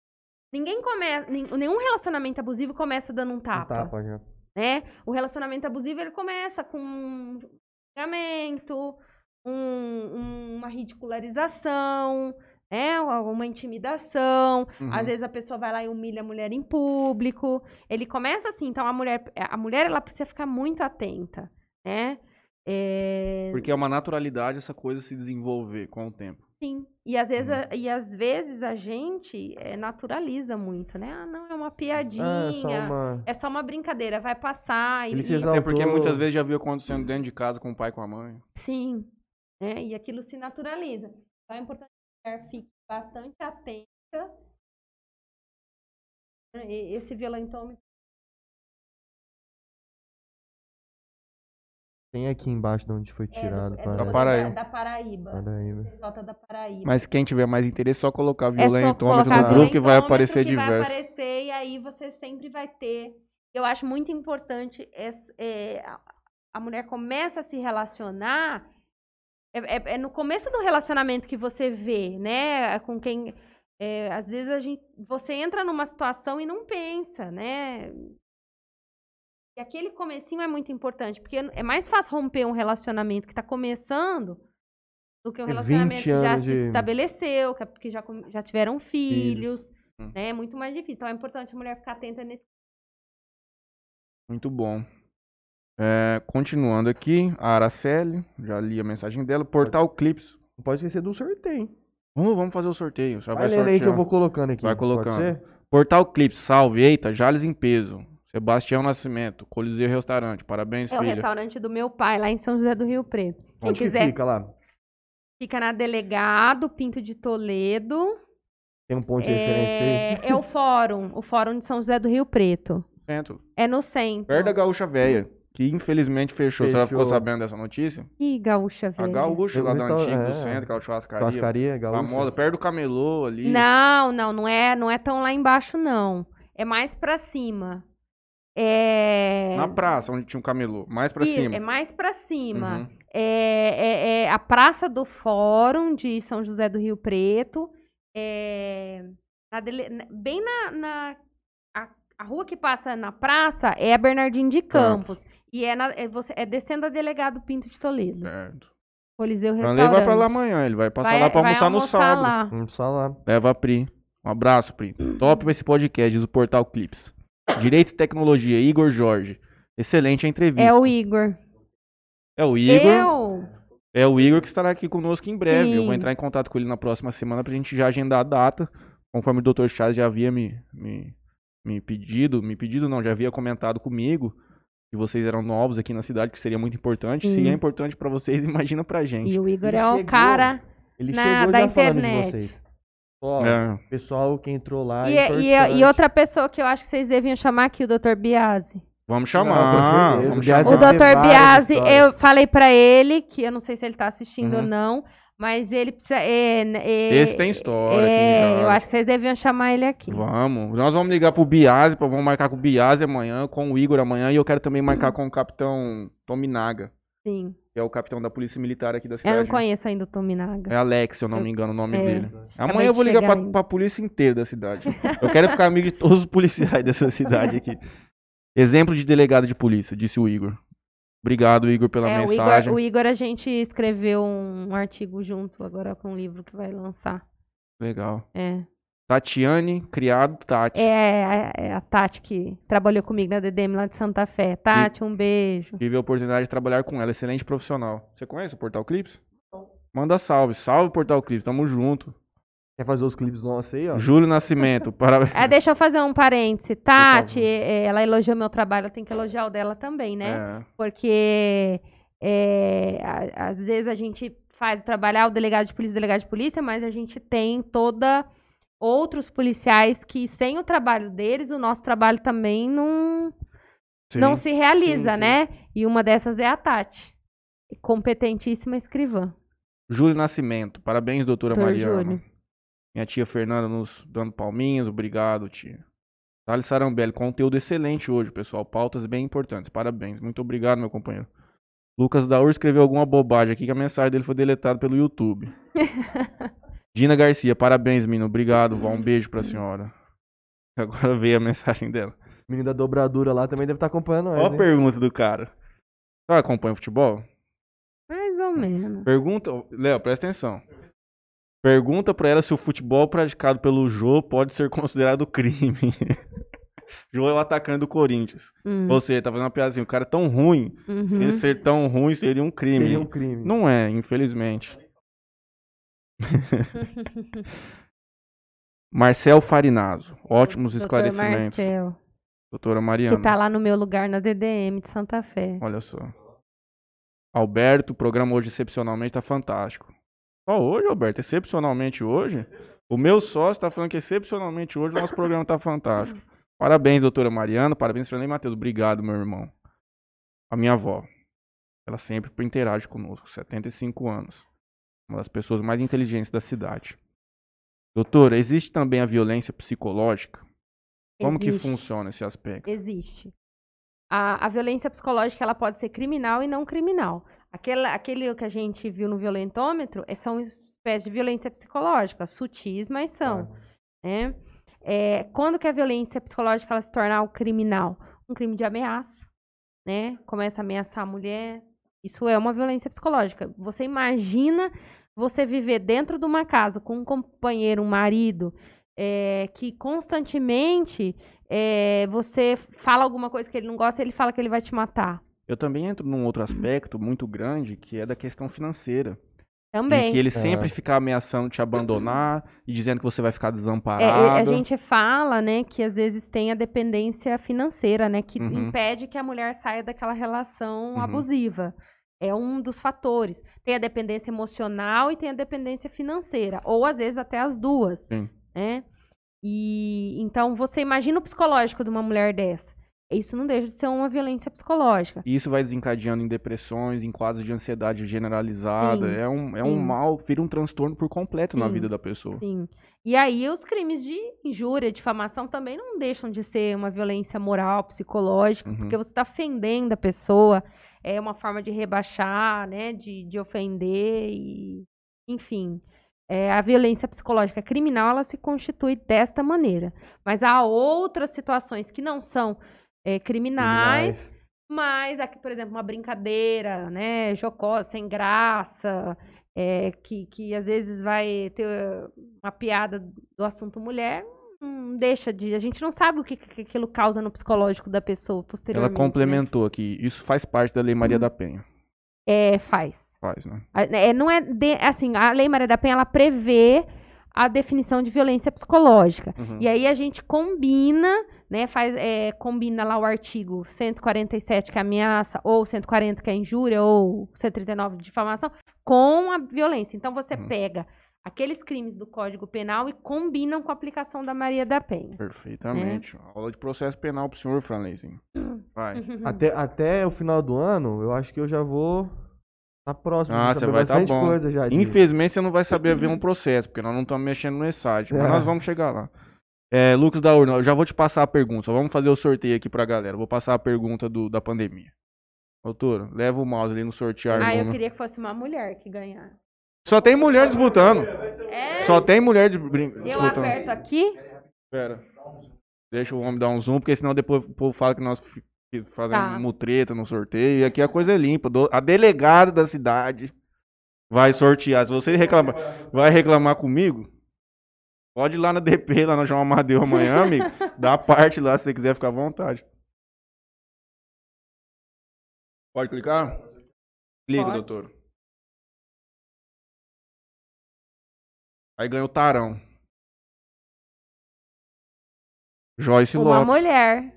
Ninguém começa, nenhum relacionamento abusivo começa dando um Um tapa. tapa já. né? O relacionamento abusivo ele começa com um xingamento, um- uma ridicularização, né? Uma intimidação. Uhum. Às vezes a pessoa vai lá e humilha a mulher em público. Ele começa assim, então a mulher, a mulher ela precisa ficar muito atenta, né? É, Porque é uma naturalidade essa coisa se desenvolver com o tempo. Sim. E às vezes, Uhum. a, e às vezes a gente é, naturaliza muito, né? Ah, não, é uma piadinha. Ah, só uma. É só uma brincadeira, vai passar. E, Ele se e- exaltou. Até porque muitas vezes já viu acontecendo dentro de casa com o pai e com a mãe. Sim. Né? E aquilo se naturaliza. Então é importante que a mulher fique bastante atenta E- Esse violentômetro. Tem aqui embaixo de onde foi É, tirado. do, é para- do- Da Paraíba. Da, da Paraíba. Paraíba. CJ da Paraíba. Mas quem tiver mais interesse, é só colocar É violentômetro no grupo que vai aparecer que vai diversos. aparecer e aí você sempre vai ter. Eu acho muito importante esse- é, a- a mulher começa a se relacionar. É, é- é no começo do relacionamento que você vê, né? Com quem. é, às vezes a gente, você entra numa situação e não pensa, né? E aquele comecinho é muito importante, porque é mais fácil romper um relacionamento que está começando do que um É 20 relacionamento que já se de- estabeleceu, que, que já, já tiveram filhos, Hum. né? É muito mais difícil. Então é importante a mulher ficar atenta nesse. Muito bom. É, continuando aqui, a Araceli, já li a mensagem dela. Portal Clips. Não pode esquecer do sorteio. Vamos, vamos fazer o sorteio. Vai vai lendo aí que eu vou colocando aqui. Vai Pode colocando. ser? Portal Clips, salve. Eita, Jales em peso. Sebastião Nascimento, Coliseu Restaurante. Parabéns, É o filha. restaurante do meu pai, lá em São José do Rio Preto. Quem Onde que quiser, fica lá? fica na Delegado, Pinto de Toledo. Tem um ponto de referência aí? É, é o fórum, o fórum de São José do Rio Preto. Centro. É no centro. Perto da Gaúcha Velha, que infelizmente fechou. Você já ficou Fechou. sabendo dessa notícia? Ih, gaúcha, A velho. Gaúcha, lá do Restaur- antigo, do é. centro, aquela churrascaria. Churrascaria, gaúcha. Famosa, perto do camelô ali. Não, não, não é, não é tão lá embaixo, não. É mais pra cima. É. Na praça, onde tinha um camelô. Mais pra Isso, cima. É mais pra cima. Uhum. É, é- é a Praça do Fórum de São José do Rio Preto. É, na dele- bem na. na- a, a rua que passa na praça é a Bernardino de Campos. E é, na- é você, é descendo a Delegado Pinto de Toledo. Certo. Coliseu Restaurante. vai pra lá amanhã, ele vai passar Vai- lá pra vai almoçar no sábado. lá. Só lá. Leva a Pri. Um abraço, Pri. Top esse podcast, diz o Portal Clips. Direito e Tecnologia, Igor Jorge. Excelente a entrevista. É o Igor. É o Igor. Eu? É o Igor que estará aqui conosco em breve. Eu vou Sim. entrar em contato com ele na próxima semana pra gente já agendar a data. Conforme o Dr. Charles já havia me, me, me pedido, me pedido não, já havia comentado comigo que vocês eram novos aqui na cidade, que seria muito importante. Se Sim. é importante pra vocês, imagina pra gente. E o Igor Ele é o chegou. cara. Ele Na- chegou da já falando de internet. Vocês. Ó, É. pessoal que entrou lá. E, é e- e importante. outra pessoa que eu acho que vocês deviam chamar aqui, o Dr. Biasi. Vamos Não, chamar. certeza. vamos O Biase Dr. histórias. eu falei pra ele, que eu não sei se ele tá assistindo ou Uhum. não, mas ele precisa. é, é, Esse tem história aqui é. Eu acho que vocês deviam chamar ele aqui. Vamos. Nós vamos ligar pro Biase, vamos marcar com o Biase amanhã, com o Igor amanhã, e eu quero também marcar com o capitão Tominaga, Sim. Que é o capitão da Polícia Militar aqui da Eu cidade. não conheço ainda o Tominaga. É Alex, se eu não Eu- me engano o nome é. dele. Amanhã eu vou ligar pra, pra polícia inteira da cidade. Eu quero ficar amigo de todos os policiais dessa cidade aqui. Exemplo de delegado de polícia, disse o Igor. Obrigado, Igor, pela É, o mensagem. Igor, o Igor, a gente escreveu um artigo junto agora com um livro que vai lançar. Legal. É. Tatiane, criado Tati. É, a- é a Tati que trabalhou comigo na DDM lá de Santa Fé. Tati, um beijo. Tive a oportunidade de trabalhar com ela, excelente profissional. Você conhece o Portal Clips? Manda salve, salve Portal Clips, tamo junto. Quer fazer os clipes nossos aí, ó? Júlio Nascimento, parabéns. Ah, deixa eu fazer um parêntese. Tati, eh, ela elogiou meu trabalho, eu tenho que elogiar o dela também, né? É, Porque a- às vezes a gente faz o trabalho, ah, o delegado de polícia, o delegado de polícia, mas a gente tem toda outros policiais que sem o trabalho deles, o nosso trabalho também não, sim. não se realiza, sim, sim. né? E uma dessas é a Tati. Competentíssima escrivã. Júlio Nascimento, parabéns, doutora Doutor Mariana. Júlio. Minha tia Fernanda nos dando palminhas, obrigado, tia. Thales Sarambelli, conteúdo excelente hoje, pessoal. Pautas bem importantes, parabéns. Muito obrigado, meu companheiro. Lucas Daur escreveu alguma bobagem aqui que a mensagem dele foi deletada pelo YouTube. Dina Garcia, parabéns, menino. Obrigado, vó. Um beijo pra senhora. Agora veio a mensagem dela. O menino da dobradura lá também deve estar acompanhando nós, Olha a hein? pergunta do cara. Você acompanha futebol? Mais ou menos. Pergunta, Léo, presta atenção. Pergunta pra ela se o futebol praticado pelo Jô pode ser considerado crime. Jô é o atacante do Corinthians. Hum, Ou seja, tá fazendo uma piadinha. O cara é tão ruim. Se uhum. ele ser tão ruim, seria um crime. Seria um crime. Não é, infelizmente. Marcel Farinazzo. Ótimos Doutor esclarecimentos. Marcel, Doutora Mariana. que tá lá no meu lugar na DDM de Santa Fé. Olha só. Alberto, o programa hoje excepcionalmente tá fantástico. Só hoje, Alberto? Excepcionalmente hoje? O meu sócio tá falando que excepcionalmente hoje o nosso programa tá fantástico. Parabéns, doutora Mariana. Parabéns, Fernando Matheus. Obrigado, meu irmão. A minha avó. Ela sempre interage conosco. 75 anos. Uma das pessoas mais inteligentes da cidade. Doutora, existe também a violência psicológica? Como que Existe. funciona esse aspecto? Existe. A, a violência psicológica ela pode ser criminal e não criminal. Aquele, aquele que a gente viu no violentômetro é, são espécies de violência psicológica, sutis, mas são. né? É, quando que a violência psicológica ela se torna algo criminal? Um crime de ameaça, né? Começa a ameaçar a mulher. Isso é uma violência psicológica. Você imagina você viver dentro de uma casa com um companheiro, um marido, é, que constantemente é, você fala alguma coisa que ele não gosta, ele fala que ele vai te matar. Eu também entro num outro aspecto muito grande, que é da questão financeira. Em Também. que ele É. sempre fica ameaçando te abandonar e dizendo que você vai ficar É, desamparado. e a gente fala, né, que às vezes tem a dependência financeira, né, que Uhum. impede que a mulher saia daquela relação Uhum. abusiva. É um dos fatores. Tem a dependência emocional e tem a dependência financeira, ou às vezes até as duas, Sim. né? E então você imagina o psicológico de uma mulher dessa. Isso não deixa de ser uma violência psicológica. E isso vai desencadeando em depressões, em quadros de ansiedade generalizada. Sim, É um, é um mal, vira um transtorno por completo na vida da pessoa. Sim. E aí os crimes de injúria, difamação também não deixam de ser uma violência moral, psicológica, Uhum. porque você está ofendendo a pessoa, é uma forma de rebaixar, né, de, de ofender e, enfim. É, a violência psicológica criminal, ela se constitui desta maneira. Mas há outras situações que não são é, criminais, mas aqui, por exemplo, uma brincadeira, né, jocosa, sem graça, é, que, que às vezes vai ter uma piada do assunto mulher, não deixa de. A gente não sabe o que, que aquilo causa no psicológico da pessoa Ela posteriormente. né? complementou aqui. Isso faz parte da Lei Maria da Penha. É, faz. Faz, né? É, não é de- assim, a Lei Maria da Penha ela prevê a definição de violência psicológica. Uhum. E aí a gente combina, né, faz, é, combina lá o artigo 147 que é ameaça, ou 140 que é injúria, ou 139 de difamação, com a violência. Então você Uhum. pega aqueles crimes do Código Penal e combinam com a aplicação da Maria da Penha. Perfeitamente. Aula de processo penal pro senhor, Franleizinho. Vai. Até, até o final do ano, eu acho que eu já vou na próxima. Ah, você saber vai tá bastante bom. coisa já. de- Infelizmente você não vai saber ver um processo, porque nós não estamos mexendo no. Mas É. nós vamos chegar lá. É, Lucas da Urna, eu já vou te passar a pergunta. Só vamos fazer o sorteio aqui pra galera. Vou passar a pergunta do, da pandemia. Doutor, leva o mouse ali no sortear. Ah, eu queria que fosse uma mulher que ganhasse. Só tem mulher disputando. É, Só tem mulher de brin... eu disputando. aperto aqui. Pera. Deixa o homem dar um zoom, porque senão depois o povo fala que nós fazemos Tá. mutreta no sorteio. E aqui a coisa é limpa. A delegada da cidade vai sortear. Se você reclamar, vai reclamar comigo, pode ir lá na DP, lá na João Amadeu amanhã, amigo. Dá parte lá se você quiser ficar à vontade. Pode clicar? Clica, Pode. doutor. Aí ganha o tarão. Joyce Uma Lopes. mulher.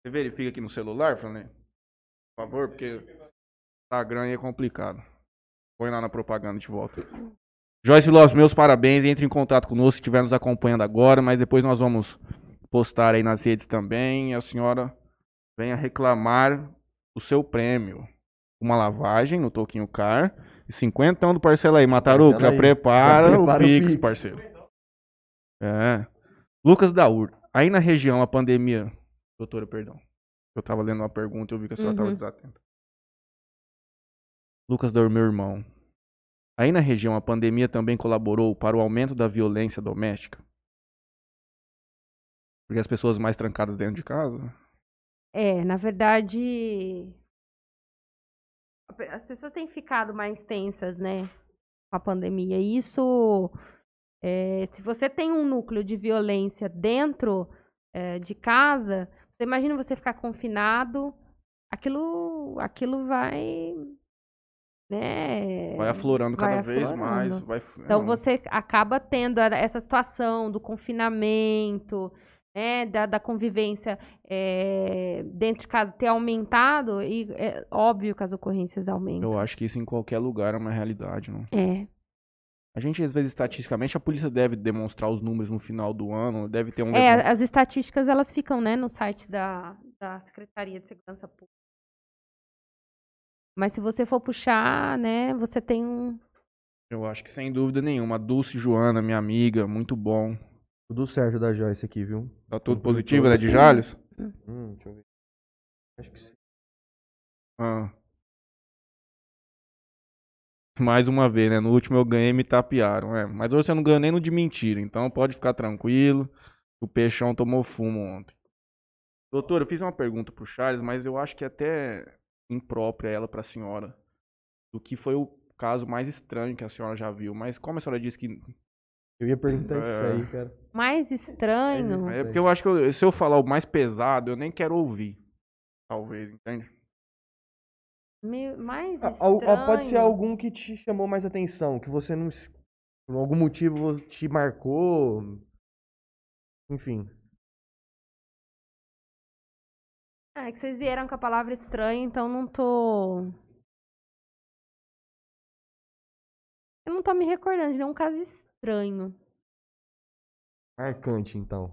Você verifica aqui no celular, Franley? Por favor, porque Instagram aí é complicado. Põe lá na propaganda de volta. Joyce Lopes, meus parabéns. Entre em contato conosco se estiver nos acompanhando agora, mas depois nós vamos postar aí nas redes também. A senhora venha reclamar o seu prêmio. Uma lavagem no Toquinho Car e 50 do parcela aí. Mataruco, já Já prepara o o Pix, Pix. parceiro. É. Lucas Daur, aí na região a pandemia. Doutora, perdão. Eu tava lendo uma pergunta e eu vi que a senhora tava Uhum. desatenta. Lucas Daur, meu irmão. Aí na região a pandemia também colaborou para o aumento da violência doméstica? Porque as pessoas mais trancadas dentro de casa? É, na verdade, as pessoas têm ficado mais tensas, né, com a pandemia. E isso, é, se você tem um núcleo de violência dentro é, de casa, você imagina você ficar confinado, aquilo, aquilo vai, né? Vai aflorando cada vai vez mais. aflorando. Vai... Então Não, você acaba tendo essa situação do confinamento, né, da, da convivência é, dentro de casa ter aumentado e é óbvio que as ocorrências aumentam. Eu acho que isso em qualquer lugar é uma realidade, não? É. A gente, às vezes, estatisticamente, a polícia deve demonstrar os números no final do ano, deve ter um... É, as estatísticas elas ficam, né, no site da, da Secretaria de Segurança Pública. Mas se você for puxar, né, você tem um. Eu acho que sem dúvida nenhuma. A Dulce Joana, minha amiga, muito bom. Tudo certo da Joyce aqui, viu? Tá tudo positivo, tudo. né, de Jales? Hum, deixa eu ver. Acho que sim. Ah. Mais uma vez, né? No último eu ganhei e me tapearam. É. Mas hoje você não ganhou nem no de mentira. Então pode ficar tranquilo. O peixão tomou fumo ontem. Doutor, eu fiz uma pergunta pro Charles, mas eu acho que é até imprópria ela pra senhora. Do que foi o caso mais estranho que a senhora já viu. Mas como a senhora disse que. Eu ia perguntar É. isso aí, cara. Mais estranho. É porque eu acho que eu- se eu falar o mais pesado, eu nem quero ouvir. Talvez, entende? meio- mais Ah, estranho. ah, Pode ser algum que te chamou mais atenção, que você não. es- Por algum motivo te marcou. Enfim. Ah, é que vocês vieram com a palavra estranho, então não tô. Eu não tô me recordando de nenhum caso estranho. Marcante, então.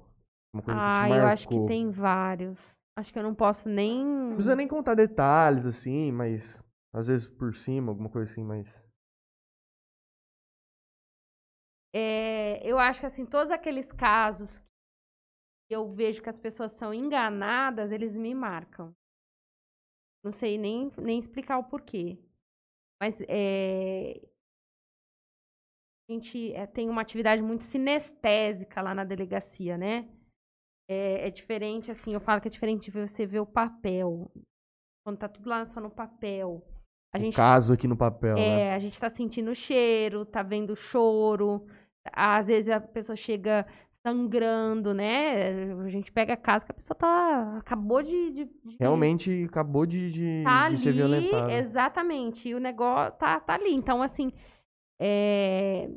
Uma coisa Ah, que te eu acho que tem vários. Acho que eu não posso nem. Não precisa nem contar detalhes, assim, mas. Às vezes por cima, alguma coisa assim, mas. É, eu acho que assim, todos aqueles casos que eu vejo que as pessoas são enganadas, eles me marcam. Não sei nem, nem explicar o porquê. Mas é, a gente é, tem uma atividade muito sinestésica lá na delegacia, né? É, é diferente, assim, eu falo que é diferente de você ver o papel. Quando tá tudo lá só no papel. A gente caso aqui no papel, né? é, a gente tá sentindo o cheiro, tá vendo o choro. Às vezes a pessoa chega sangrando, né? A gente pega caso que a pessoa tá. acabou de. de- de- Realmente acabou de, de, tá de ali, ser violentada. exatamente. E o negócio tá, tá ali. Então, assim. É,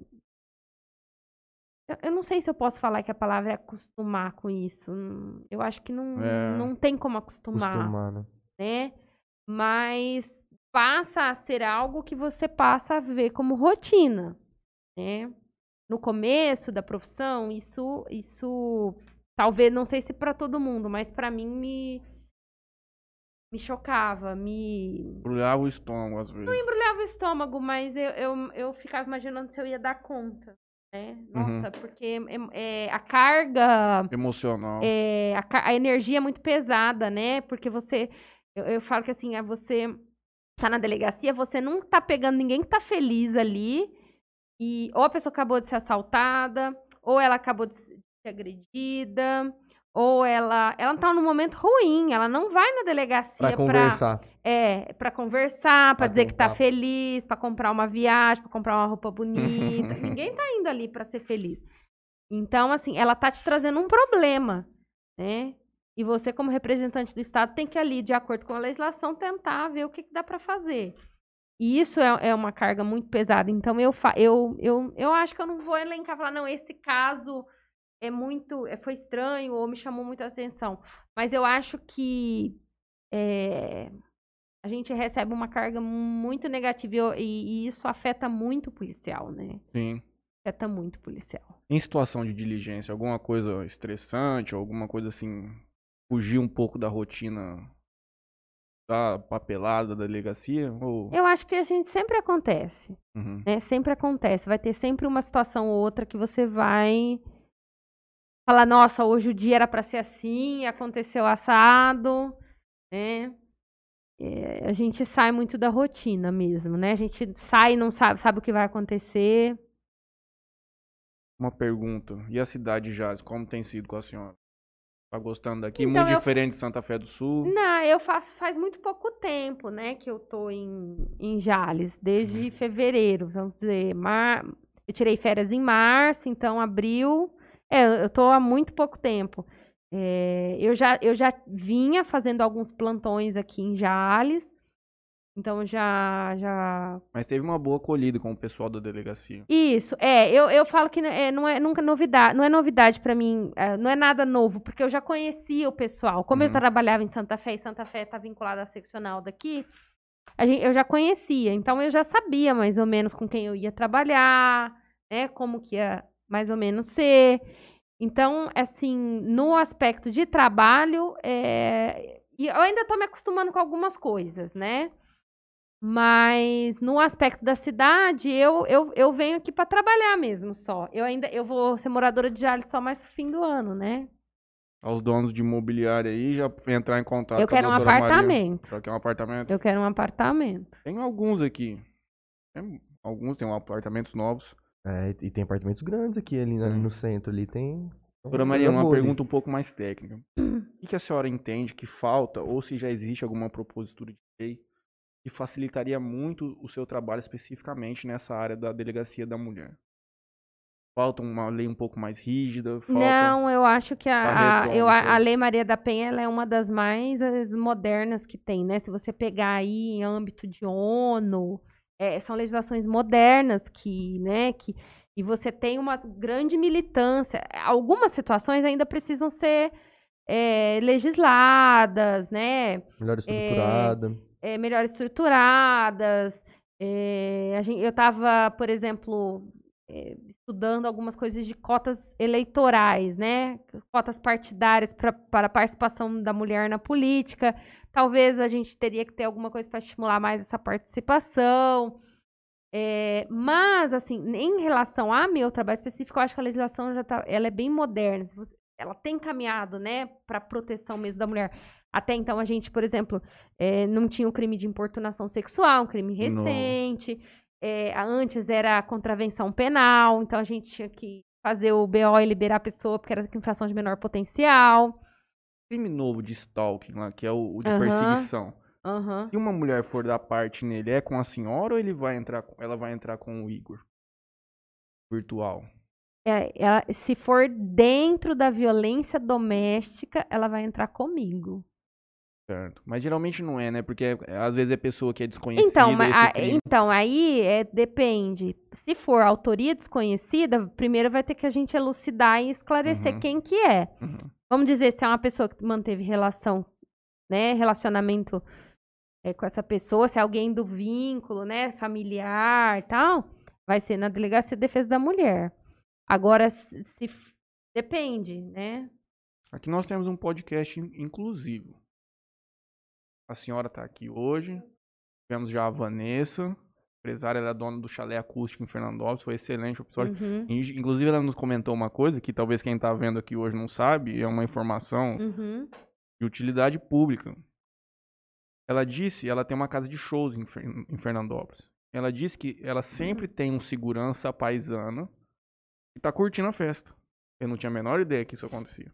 eu- não sei se eu posso falar que a palavra é acostumar com isso. Hum, Eu acho que não, É. não tem como acostumar Acostumar, né? né? Mas passa a ser algo que você passa a ver como rotina, né? No começo da profissão, isso, isso, talvez, não sei se para todo mundo, mas para mim me, me chocava, me Embrulhava o estômago às vezes. embrulhava o estômago, mas eu, eu, eu ficava imaginando se eu ia dar conta, né? Uhum. Nossa, porque é, é, a carga Emocional. é, a, a energia é muito pesada, né? Porque você. Eu, eu falo que assim, é você tá na delegacia, você não tá pegando ninguém que tá feliz ali. E ou a pessoa acabou de ser assaltada, ou ela acabou de ser agredida, ou ela. Ela tá num momento ruim, ela não vai na delegacia Pra conversar. é, pra conversar, Pra dizer que tá feliz, pra comprar uma viagem, pra comprar uma roupa bonita. Ninguém tá indo ali pra ser feliz. Então, assim, ela tá te trazendo um problema, né? E você, como representante do Estado, tem que ali, de acordo com a legislação, tentar ver o que, que dá pra fazer. E isso é, é uma carga muito pesada. Então, eu, fa eu, eu, eu acho que eu não vou elencar e falar, não, esse caso é muito. é- Foi estranho ou me chamou muita atenção. Mas eu acho que é, a gente recebe uma carga muito negativa e, e- isso afeta muito o policial, né? Sim. Afeta muito o policial. Em situação de diligência, alguma coisa estressante ou alguma coisa assim, fugir um pouco da rotina da papelada da delegacia? Ou... Eu acho que a gente sempre acontece, Uhum. né? Sempre acontece. Vai ter sempre uma situação ou outra que você vai falar, nossa, hoje o dia era pra ser assim, aconteceu assado, né? É, a gente sai muito da rotina mesmo, né? A gente sai e não sabe, sabe o que vai acontecer. Uma pergunta. E a cidade de Jales, como tem sido com a senhora? Tá gostando daqui? Então, Muito eu- diferente de Santa Fé do Sul? Não, eu faço faz muito pouco tempo, né, que eu tô em, em Jales, desde fevereiro, vamos dizer, mar... eu tirei férias em março, então abril, é, eu tô há muito pouco tempo. É, eu, já, eu já vinha fazendo alguns plantões aqui em Jales, então já, já Mas teve uma boa acolhida com o pessoal da delegacia. isso, é, eu, eu falo que é, não é nunca novidade, não é novidade pra mim, é, não é nada novo, porque eu já conhecia o pessoal. Como eu Uhum. trabalhava em Santa Fé e Santa Fé está vinculada à seccional daqui, gente, eu já conhecia, então eu já sabia mais ou menos com quem eu ia trabalhar, né? Como que ia mais ou menos ser. Então, assim, no aspecto de trabalho, é, e eu ainda estou me acostumando com algumas coisas, né? Mas no aspecto da cidade, eu, eu, eu venho aqui para trabalhar mesmo só. Eu ainda eu vou ser moradora de Jales só mais pro fim do ano, né? Aos donos de imobiliária aí já entrar em contato eu com a quero um doutora Maria. apartamento. Só quer um apartamento? Eu quero um apartamento. Tem alguns aqui. Tem alguns, tem apartamentos novos. É, e tem apartamentos grandes aqui ali Hum. no centro ali, tem. Doutora tem Maria, uma pergunta um pouco mais técnica. O que, que a senhora entende que falta, ou se já existe alguma propositura de lei que facilitaria muito o seu trabalho especificamente nessa área da delegacia da mulher? Falta uma lei um pouco mais rígida? Falta... Não, eu acho que a, a, eu, a, Lei Maria da Penha ela é uma das mais as modernas que tem, né? Se você pegar aí em âmbito de ONU, é, são legislações modernas que, né, que e você tem uma grande militância. Algumas situações ainda precisam ser é, legisladas, né? Melhor estruturada. é, melhor estruturadas. É, a gen- eu estava, por exemplo, é, estudando algumas coisas de cotas eleitorais, né? Cotas partidárias para a participação da mulher na política. Talvez a gente teria que ter alguma coisa para estimular mais essa participação. É, mas, assim, em relação a meu trabalho específico, eu acho que a legislação já tá, ela é bem moderna. Ela tem caminhado, né, para proteção mesmo da mulher. Até então, a gente, por exemplo, é, não tinha o crime de importunação sexual, um crime recente. É, antes era contravenção penal, então a gente tinha que fazer o BO e liberar a pessoa porque era infração de menor potencial. Crime novo de stalking lá, que é o, o de Aham. perseguição. Aham. Se uma mulher for dar parte nele, é com a senhora ou ele vai entrar, com- ela vai entrar com o Igor? Virtual. É, ela- se for dentro da violência doméstica, ela vai entrar comigo. Certo. Mas geralmente não é, né? Porque é- às vezes é pessoa que é desconhecida. Então, ma- esse a- então aí é, depende. Se for autoria desconhecida, primeiro vai ter que a gente elucidar e esclarecer Uhum. quem que é. Uhum. Vamos dizer, se é uma pessoa que manteve relação, né, relacionamento é, com essa pessoa, se é alguém do vínculo, né, familiar e tal, vai ser na Delegacia de Defesa da Mulher. Agora, se, se depende, né? Aqui nós temos um podcast in- inclusivo. A senhora está aqui hoje. Tivemos já a Vanessa, empresária, ela é dona do chalé acústico em Fernandópolis. Foi excelente o episódio. Uhum, In- Inclusive, ela nos comentou uma coisa que talvez quem está vendo aqui hoje não sabe, é uma informação uhum, de utilidade pública. Ela disse, ela tem uma casa de shows em, em Fernandópolis. Ela disse que ela sempre tem um segurança paisana que tá curtindo a festa. Eu não tinha a menor ideia que isso acontecia.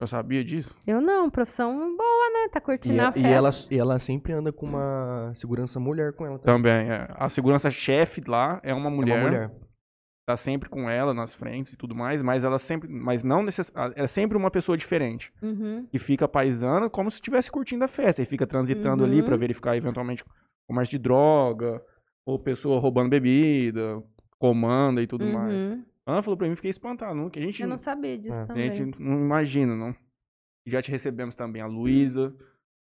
Eu sabia disso? Eu não, profissão boa, né? Tá curtindo E, a a- festa. e ela, e ela sempre anda com uma segurança mulher com ela também. Também. é. A segurança chefe lá é uma É mulher. uma mulher. Tá sempre com ela nas frentes e tudo mais, mas ela sempre, mas não necess... é sempre uma pessoa diferente. Uhum, que fica paisana como se estivesse curtindo a festa. E fica transitando ali Uhum. pra verificar eventualmente comércio de droga, ou pessoa roubando bebida, comanda e tudo mais. Ana falou pra mim, fiquei espantado, não, que a gente, Eu não sabia disso É. a também. gente não imagina, não. Já te recebemos também a Luísa,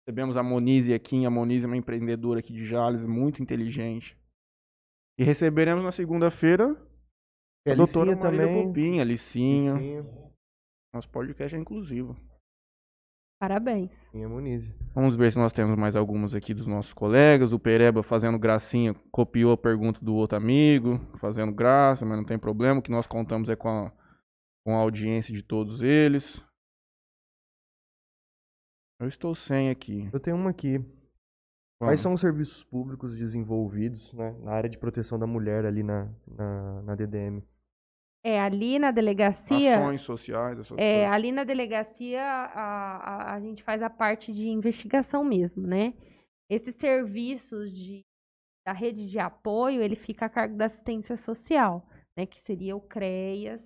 recebemos a Monize aqui, a Monize é uma empreendedora aqui de Jales, muito inteligente. E receberemos na segunda-feira E a, a doutora Marília também. Bopinha, a Licinha. Licinha, Nosso podcast é inclusivo. Parabéns. Muniz. Vamos ver se nós temos mais algumas aqui dos nossos colegas. O Pereba fazendo gracinha, copiou a pergunta do outro amigo, fazendo graça, mas não tem problema. O que nós contamos é com a, com a audiência de todos eles. Eu estou sem aqui. Eu tenho uma aqui. Vamos. Quais são os serviços públicos desenvolvidos né, na área de proteção da mulher ali na, na, na DDM? É, ali na delegacia. Ações sociais, essas É, coisas. ali na delegacia a, a, a gente faz a parte de investigação mesmo, né? Esses serviços de, da rede de apoio, ele fica a cargo da assistência social, né? Que seria o CREAS.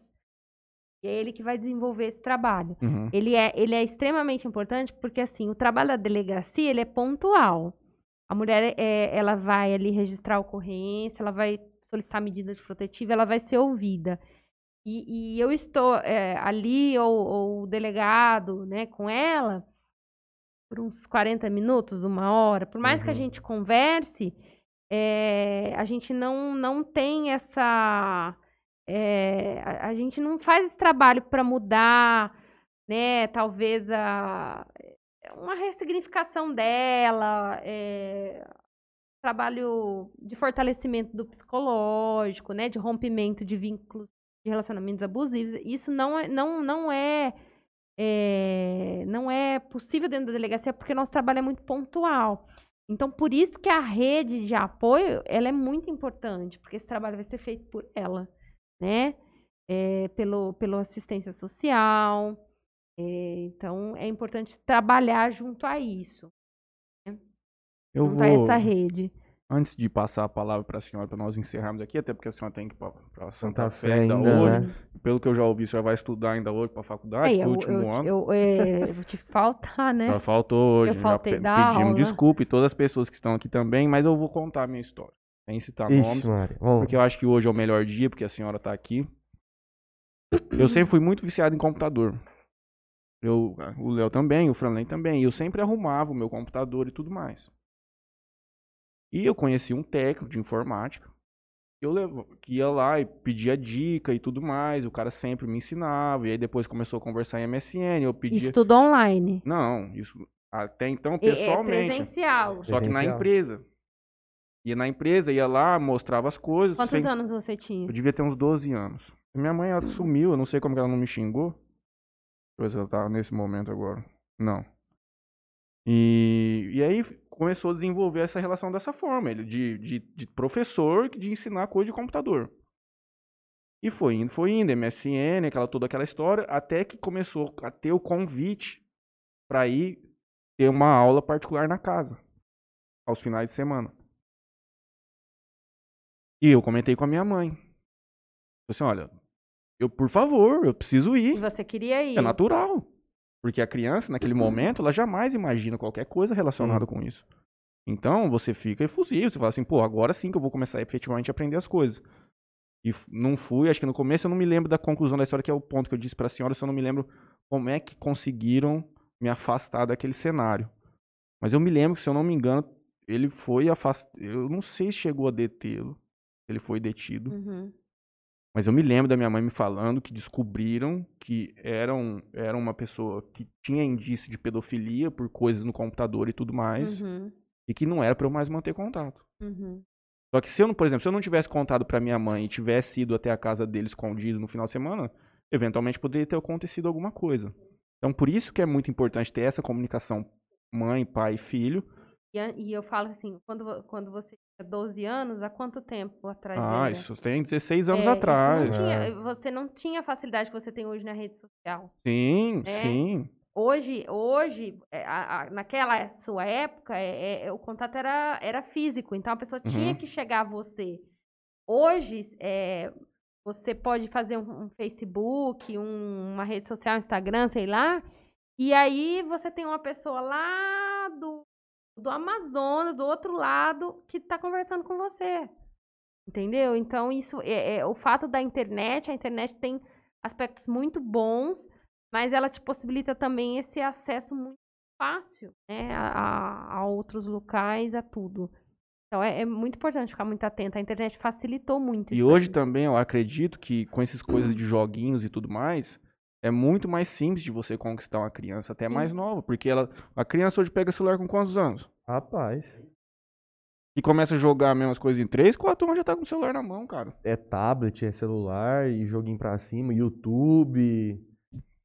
E é ele que vai desenvolver esse trabalho. Uhum. Ele é, ele é extremamente importante porque, assim, o trabalho da delegacia, ele é pontual. A mulher, é, ela vai ali registrar a ocorrência, ela vai solicitar medida de protetiva, ela vai ser ouvida. E, e eu estou é, ali, ou, ou o delegado, né, com ela, por uns 40 minutos, uma hora. Por mais que a Uhum. gente converse, é, a gente não, não tem essa. é, a, a gente não faz esse trabalho para mudar, né? Talvez a, uma ressignificação dela, é, trabalho de fortalecimento do psicológico, né? De rompimento de vínculos de relacionamentos abusivos. Isso não é, não, não é, é, não é possível dentro da delegacia porque nosso trabalho é muito pontual. Então, por isso que a rede de apoio, ela é muito importante, porque esse trabalho vai ser feito por ela, né? É, pelo, pela assistência social. É, então, é importante trabalhar junto a isso, Eu junto a vou, essa rede. Antes de passar a palavra para a senhora, para nós encerrarmos aqui, até porque a senhora tem que ir para Santa, Santa Fé Fé ainda, ainda, hoje. né? Pelo que eu já ouvi, a senhora vai estudar ainda hoje para a faculdade, É, pro eu, último eu, ano. eu, é, eu vou te faltar, né? Ela faltou hoje. Eu faltei já pedimos aula. desculpa e todas as pessoas que estão aqui também, mas eu vou contar a minha história. Sem citar nomes. Ixi, Maria. Vamos. Porque eu acho que hoje é o melhor dia, porque a senhora tá aqui. Eu sempre fui muito viciado em computador. Eu, o Léo também, o Franlen também. E eu sempre arrumava o meu computador e tudo mais. E eu conheci um técnico de informática. Que, eu levo, que ia lá e pedia dica e tudo mais. O cara sempre me ensinava. E aí depois começou a conversar em MSN. Eu pedia. Estudo online. Não, isso até então É- É pessoalmente. presencial. Só que na Presencial. empresa. Ia na empresa, ia lá, mostrava as coisas. Quantos sem- anos você tinha? eu devia ter uns 12 anos. Minha mãe ela sumiu, eu não sei como que ela não me xingou. Deixa eu ver se ela tá nesse momento agora. Não. E, e aí começou a desenvolver essa relação dessa forma, ele de, de, de professor de ensinar coisa de computador. E foi indo, foi indo, MSN, aquela, toda aquela história, até que começou a ter o convite para ir ter uma aula particular na casa, aos finais de semana. E eu comentei com a minha mãe. Falei assim, olha, eu, por favor, eu preciso E ir. você queria ir? É natural. Porque a criança, naquele momento, ela jamais imagina qualquer coisa relacionada com isso. Então, você fica efusivo. Você fala assim, pô, agora sim que eu vou começar efetivamente a aprender as coisas. E não fui, acho que no começo eu não me lembro da conclusão da história, que é o ponto que eu disse pra senhora, eu só não me lembro como é que conseguiram me afastar daquele cenário. Mas eu me lembro que, se eu não me engano, ele foi afastado. Eu não sei se chegou a detê-lo. Ele foi detido. Uhum. Mas eu me lembro da minha mãe me falando que descobriram que era, um, era uma pessoa que tinha indício de pedofilia por coisas no computador e tudo mais. Uhum. E que não era pra eu mais manter contato. Uhum. Só que se eu, não- por exemplo, se eu não tivesse contado pra minha mãe e tivesse ido até a casa dele escondido no final de semana, eventualmente poderia ter acontecido alguma coisa. Então por isso que é muito importante ter essa comunicação mãe, pai e filho. E, eu falo assim, quando, quando você 12 anos, há quanto tempo atrás Ah, era? isso tem 16 anos É, atrás. não tinha- É. você não tinha a facilidade que você tem hoje na rede social. Sim, É. sim. Hoje, hoje é, a- a- naquela sua época, é- é- o contato era, era físico, então a pessoa tinha Uhum. que chegar a você. Hoje, é, você pode fazer um, um Facebook, um- uma rede social, Instagram, sei lá, e aí você tem uma pessoa lá do, do Amazonas, do outro lado, que está conversando com você. Entendeu? Então, isso é, é- o fato da internet, a internet tem aspectos muito bons, mas ela te possibilita também esse acesso muito fácil né, a, a- outros locais, a tudo. Então é, é muito importante ficar muito atento. A internet facilitou muito E hoje aí. também eu acredito que com essas coisas de joguinhos e tudo mais, é muito mais simples de você conquistar uma criança até mais Sim. nova, porque ela, a criança hoje pega celular com quantos anos? Rapaz, E começa a jogar as mesmas coisas em 3, 4 anos já tá com o celular na mão, cara. é tablet, é celular e joguinho pra cima, YouTube,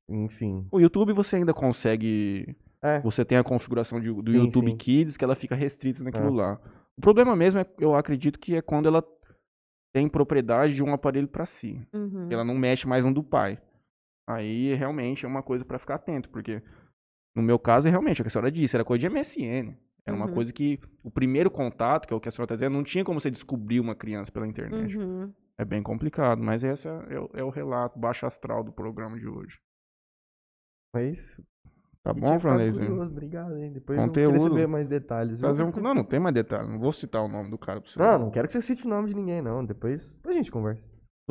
enfim. O YouTube você ainda consegue, É, você tem a configuração de- do Sim, YouTube sim. Kids que ela fica restrita naquilo É. lá. O problema mesmo é, eu acredito que é quando ela tem propriedade de um aparelho pra si. Uhum. Ela não mexe mais no do pai. Aí realmente é uma coisa pra ficar atento, porque no meu caso, é realmente, o que a senhora disse, era coisa de MSN. Era uma Uhum. coisa que o primeiro contato, que é o que a senhora está dizendo, não tinha como você descobrir uma criança pela internet. Uhum. É bem complicado, mas esse é, o- é o relato baixo astral do programa de hoje. mas... Tá eu tinha bom, curioso, Obrigado, hein? Depois eu Conteúdo. queria saber mais detalhes. Fazer um... Não, não tem mais detalhe, não vou citar o nome do cara pra você. Não, não quero que você cite o nome de ninguém, não. Depois a gente conversa.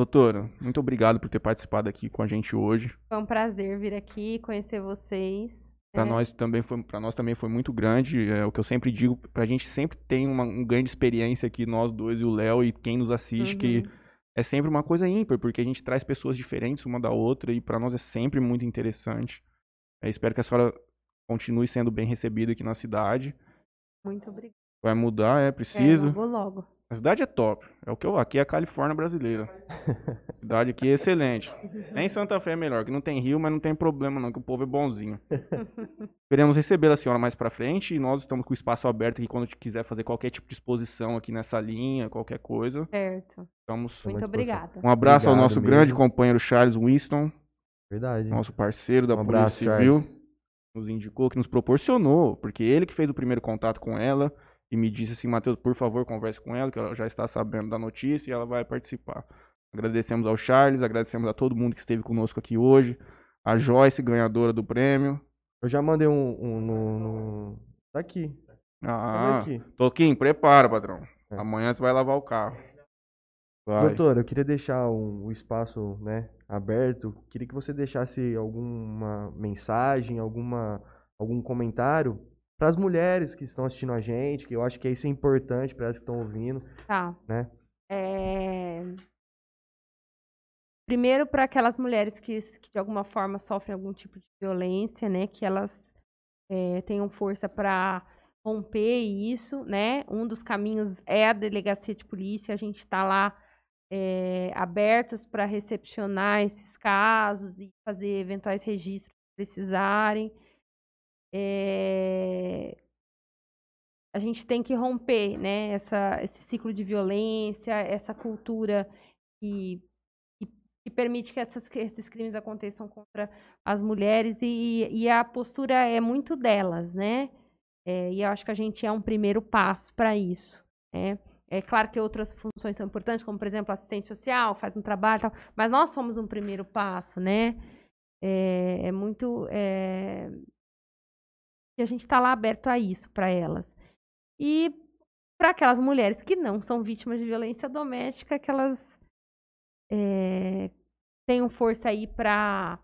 Doutora, muito obrigado por ter participado aqui com a gente hoje. Foi um prazer vir aqui, conhecer vocês. Para É. nós também foi, para nós também foi muito grande. É o que eu sempre digo, pra gente sempre tem uma, um ganho de experiência aqui nós dois e o Léo e quem nos assiste que Uhum. é sempre uma coisa ímpar, porque a gente traz pessoas diferentes uma da outra e para nós é sempre muito interessante. É, espero que a senhora continue sendo bem recebida aqui na cidade. Muito obrigada. Vai mudar, é É, preciso. logo, logo. A cidade é top. É o que eu, aqui é a Califórnia brasileira. A cidade aqui é excelente. Nem Santa Fé é melhor, que não tem rio, mas não tem problema não, que o povo é bonzinho. Queremos receber a senhora mais pra frente e nós estamos com o espaço aberto aqui quando quiser fazer qualquer tipo de exposição aqui nessa linha, qualquer coisa. Certo. Estamos Muito obrigada. um abraço ao Obrigado nosso grande mesmo. companheiro Charles Winston, Verdade. nosso parceiro da Um abraço, Polícia Civil, nos indicou, que nos proporcionou, porque ele que fez o primeiro contato com ela e me disse assim, Matheus, por favor, converse com ela, que ela já está sabendo da notícia e ela vai participar. Agradecemos ao Charles, agradecemos a todo mundo que esteve conosco aqui hoje, a Joyce, ganhadora do prêmio. Eu já mandei um, um no, no... Tá aqui. Ah, Cadê aqui? Toquinho, prepara, patrão. É. Amanhã você vai lavar o carro. Vai. Doutor, eu queria deixar um, o espaço né, aberto. Queria que você deixasse alguma mensagem, alguma, algum comentário para as mulheres que estão assistindo a gente, que eu acho que isso é importante para elas que estão ouvindo. Tá. Né? É, Primeiro, para aquelas mulheres que, que de alguma forma sofrem algum tipo de violência, né? Que elas é, tenham força para romper isso, né? Um dos caminhos é a delegacia de polícia. A gente está lá é, abertos para recepcionar esses casos e fazer eventuais registros se precisarem. É, a gente tem que romper né, essa, esse ciclo de violência, essa cultura que, que, que permite que, essas, esses crimes aconteçam contra as mulheres e, e a postura é muito delas, né? É, e eu acho que a gente é um primeiro passo para isso. Né? É claro que outras funções são importantes, como por exemplo assistência social, faz um trabalho, tal, mas nós somos um primeiro passo, né? É, é muito é, e a gente está lá aberto a isso para elas. E para aquelas mulheres que não são vítimas de violência doméstica, que elas é, tenham força aí para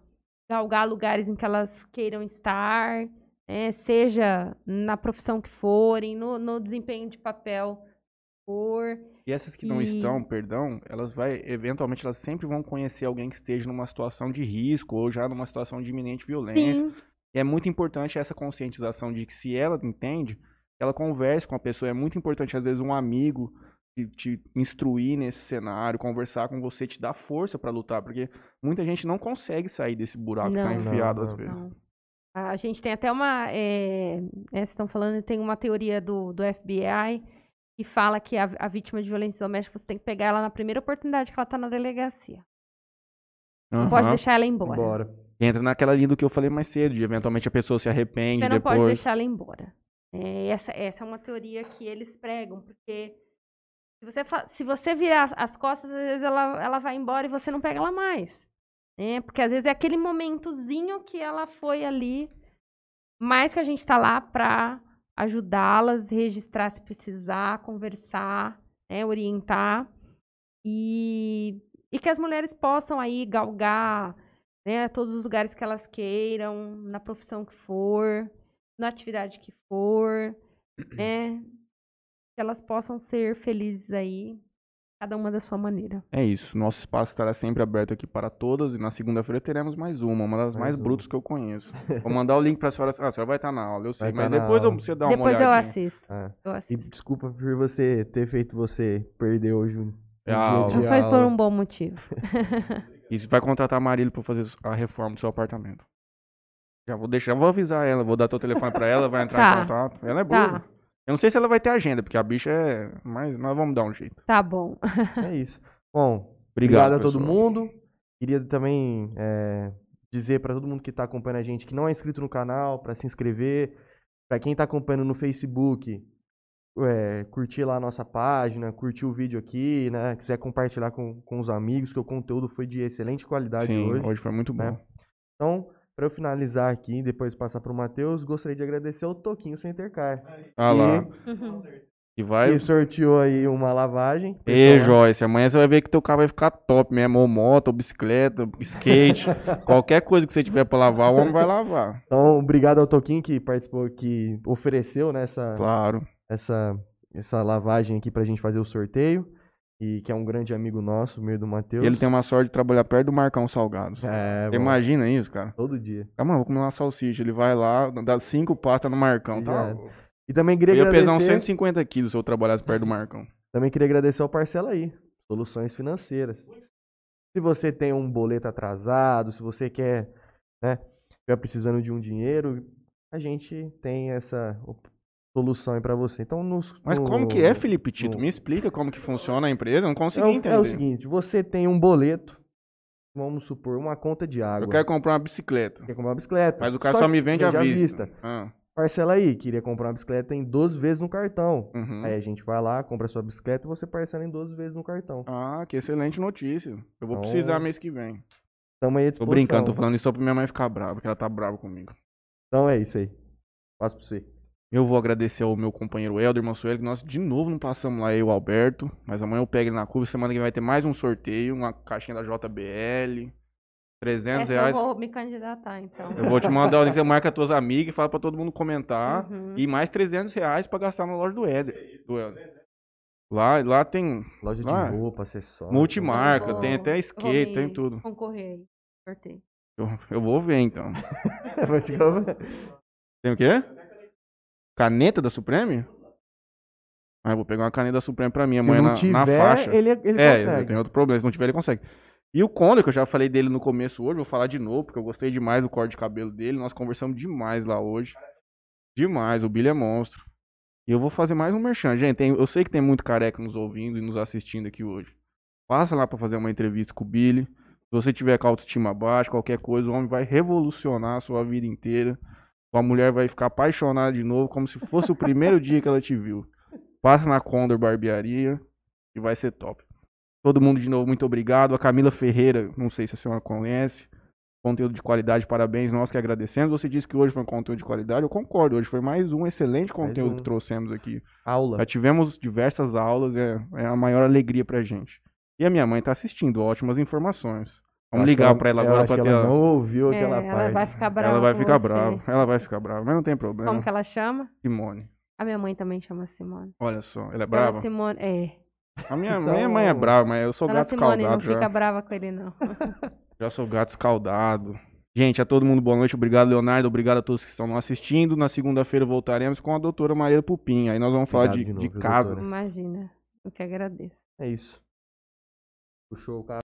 galgar lugares em que elas queiram estar, né, seja na profissão que forem, no, no desempenho de papel for. E essas que não E- estão, perdão, elas vai, eventualmente, elas sempre vão conhecer alguém que esteja numa situação de risco ou já numa situação de iminente violência. Sim, E é muito importante essa conscientização de que se ela entende, ela converse com a pessoa. É muito importante, às vezes, um amigo te, te instruir nesse cenário, conversar com você, te dar força pra lutar, porque muita gente não consegue sair desse buraco que tá Não. enfiado Não, às não. vezes. Não. A gente tem até uma. É, é, vocês estão falando, tem uma teoria do, do FBI que fala que a, a vítima de violência doméstica você tem que pegar ela na primeira oportunidade que ela tá na delegacia. Não pode deixar ela embora. Embora. Entra naquela linha do que eu falei mais cedo, de eventualmente a pessoa se arrepende Você não depois. pode deixar ela embora. É, essa, essa é uma teoria que eles pregam, porque se você, se você virar as- as costas, às vezes ela, ela vai embora e você não pega ela mais. né? Porque às vezes é aquele momentozinho que ela foi ali, mais que a gente tá lá pra ajudá-las, registrar se precisar, conversar, né, orientar. E, e que as mulheres possam aí galgar né, todos os lugares que elas queiram, na profissão que for, na atividade que for, né? Que elas possam ser felizes aí, cada uma da sua maneira. É isso. Nosso espaço estará sempre aberto aqui para todas e na segunda-feira teremos mais uma, uma das Mais mais brutas que eu conheço. Vou mandar o link para a senhora. Ah, a senhora vai estar na aula, eu sei, Vai mas tá depois eu- aula. você dá uma Depois eu olhadinha. assisto. É. Eu E assisto. desculpa por você ter feito você perder hoje um, um É a aula. Não foi por um bom motivo. E você vai contratar a Marília para fazer a reforma do seu apartamento. Já vou deixar, vou avisar ela, vou dar teu telefone para ela, vai entrar Tá. em contato. Ela é boa. Tá. Eu não sei se ela vai ter agenda, porque a bicha é. Mas nós vamos dar um jeito. Tá bom. É isso. Bom, Obrigado, obrigado, a todo mundo. Queria também é, dizer para todo mundo que está acompanhando a gente que não é inscrito no canal, para se inscrever. Para quem está acompanhando no Facebook, é, curtir lá a nossa página, curtir o vídeo aqui, né? Quiser compartilhar com, com os amigos, que o conteúdo foi de excelente qualidade Sim, hoje. hoje foi muito bom. né? Então, para eu finalizar aqui, depois passar para o Matheus, gostaria de agradecer ao Toquinho Center Car. Ah lá. Uhum. E vai. que sorteou aí uma lavagem. Ê, Pessoal, Joyce, amanhã você vai ver que teu carro vai ficar top mesmo. Ou moto, ou bicicleta, skate. qualquer coisa que você tiver pra lavar, o homem vai lavar. Então, obrigado ao Toquinho que participou, que ofereceu nessa Claro. Essa, essa lavagem aqui pra gente fazer o sorteio. E que é um grande amigo nosso, meio do Matheus. E ele tem uma sorte de trabalhar perto do Marcão Salgados. É, imagina isso, cara? todo dia. Ah, mano, vou comer uma salsicha. Ele vai lá, dá cinco pastas no Marcão. Já Tá? era. E também queria Eu ia pesar uns agradecer, 150 quilos se eu trabalhasse perto do Marcão. também queria agradecer ao Parcela aí, Soluções Financeiras. Se você tem um boleto atrasado, se você quer, né, estiver precisando de um dinheiro, a gente tem essa solução aí pra você. Então, nos, Mas no- como que é, Felipe Tito? no- Me explica como que funciona a empresa. Eu não É consegui o, entender. é o seguinte, você tem um boleto, vamos supor, uma conta de água. eu quero comprar uma bicicleta. Quer comprar uma bicicleta. Mas o cara só, que me vende à vista. Ah, Parcela aí, queria comprar uma bicicleta em 12 vezes no cartão. uhum. Aí a gente vai lá, compra a sua bicicleta e você parcela em 12 vezes no cartão. Ah, que excelente notícia. Eu vou Então- precisar mês que vem. Tamo aí à Tô disposição. brincando, tô falando isso só pra minha mãe ficar brava, porque ela tá brava comigo. Então é isso aí. Passo pra você. Eu vou agradecer ao meu companheiro Helder Mansueli, que nós de novo não passamos lá, eu e o Alberto. Mas amanhã eu pego ele na curva. Semana que vem vai ter mais um sorteio, uma caixinha da JBL. 300 Essa reais. eu vou me candidatar, então. Eu vou te mandar o link, você marca tuas amigas e fala pra todo mundo comentar. Uhum. E mais 300 reais pra gastar na loja do Éder. Do Éder. Lá, lá tem Loja de Ah, roupa, acessório. multimarca, vou- tem até skate, tem tudo. Concorrer aí. Sorteio. Eu, eu vou ver então. Vou te. Tem o quê? Caneta da Supreme? Ah, eu vou pegar uma caneta da Supreme pra mim amanhã na, tiver, na faixa. ele, ele é, consegue. tem outro problema, se não tiver ele consegue. E o Condor, que eu já falei dele no começo hoje, vou falar de novo, porque eu gostei demais do corte de cabelo dele, nós conversamos demais lá hoje. Demais, o Billy é monstro. E eu vou fazer mais um merchan. Gente, tem- eu sei que tem muito careca nos ouvindo e nos assistindo aqui hoje. Passa lá pra fazer uma entrevista com o Billy. Se você tiver com a autoestima baixa, qualquer coisa, o homem vai revolucionar a sua vida inteira. Sua mulher vai ficar apaixonada de novo, como se fosse o primeiro dia que ela te viu. Passa na Condor Barbearia e vai ser top. Todo mundo de novo, muito obrigado. A Camila Ferreira, não sei se a senhora conhece. Conteúdo de qualidade, parabéns, nós que agradecemos. Você disse que hoje foi um conteúdo de qualidade, eu concordo. Hoje foi mais um excelente conteúdo um. que trouxemos aqui. Aula. Já tivemos diversas aulas, é, é a maior alegria pra gente. E a minha mãe tá assistindo, ótimas informações. Vamos ligar pra ela eu agora que ter. ela não ouviu É, aquela ela parte. vai ficar brava. Ela vai ficar você. brava, ela vai ficar brava, mas não tem problema. Como que ela chama? Simone. A minha mãe também chama Simone. Olha só, ela é Dona brava. Simone, é. A minha, Então- minha mãe é brava, mas eu sou Dona gato Simone, não escaldado já. fica brava com ele, não. Já sou gato escaldado. Gente, a todo mundo boa noite. Obrigado, Leonardo. Obrigado a todos que estão nos assistindo. Na segunda-feira voltaremos com a doutora Maria Pupim. Aí nós vamos falar Obrigado de, de novo, de casas. Imagina. Eu que agradeço. É isso. Puxou o cara.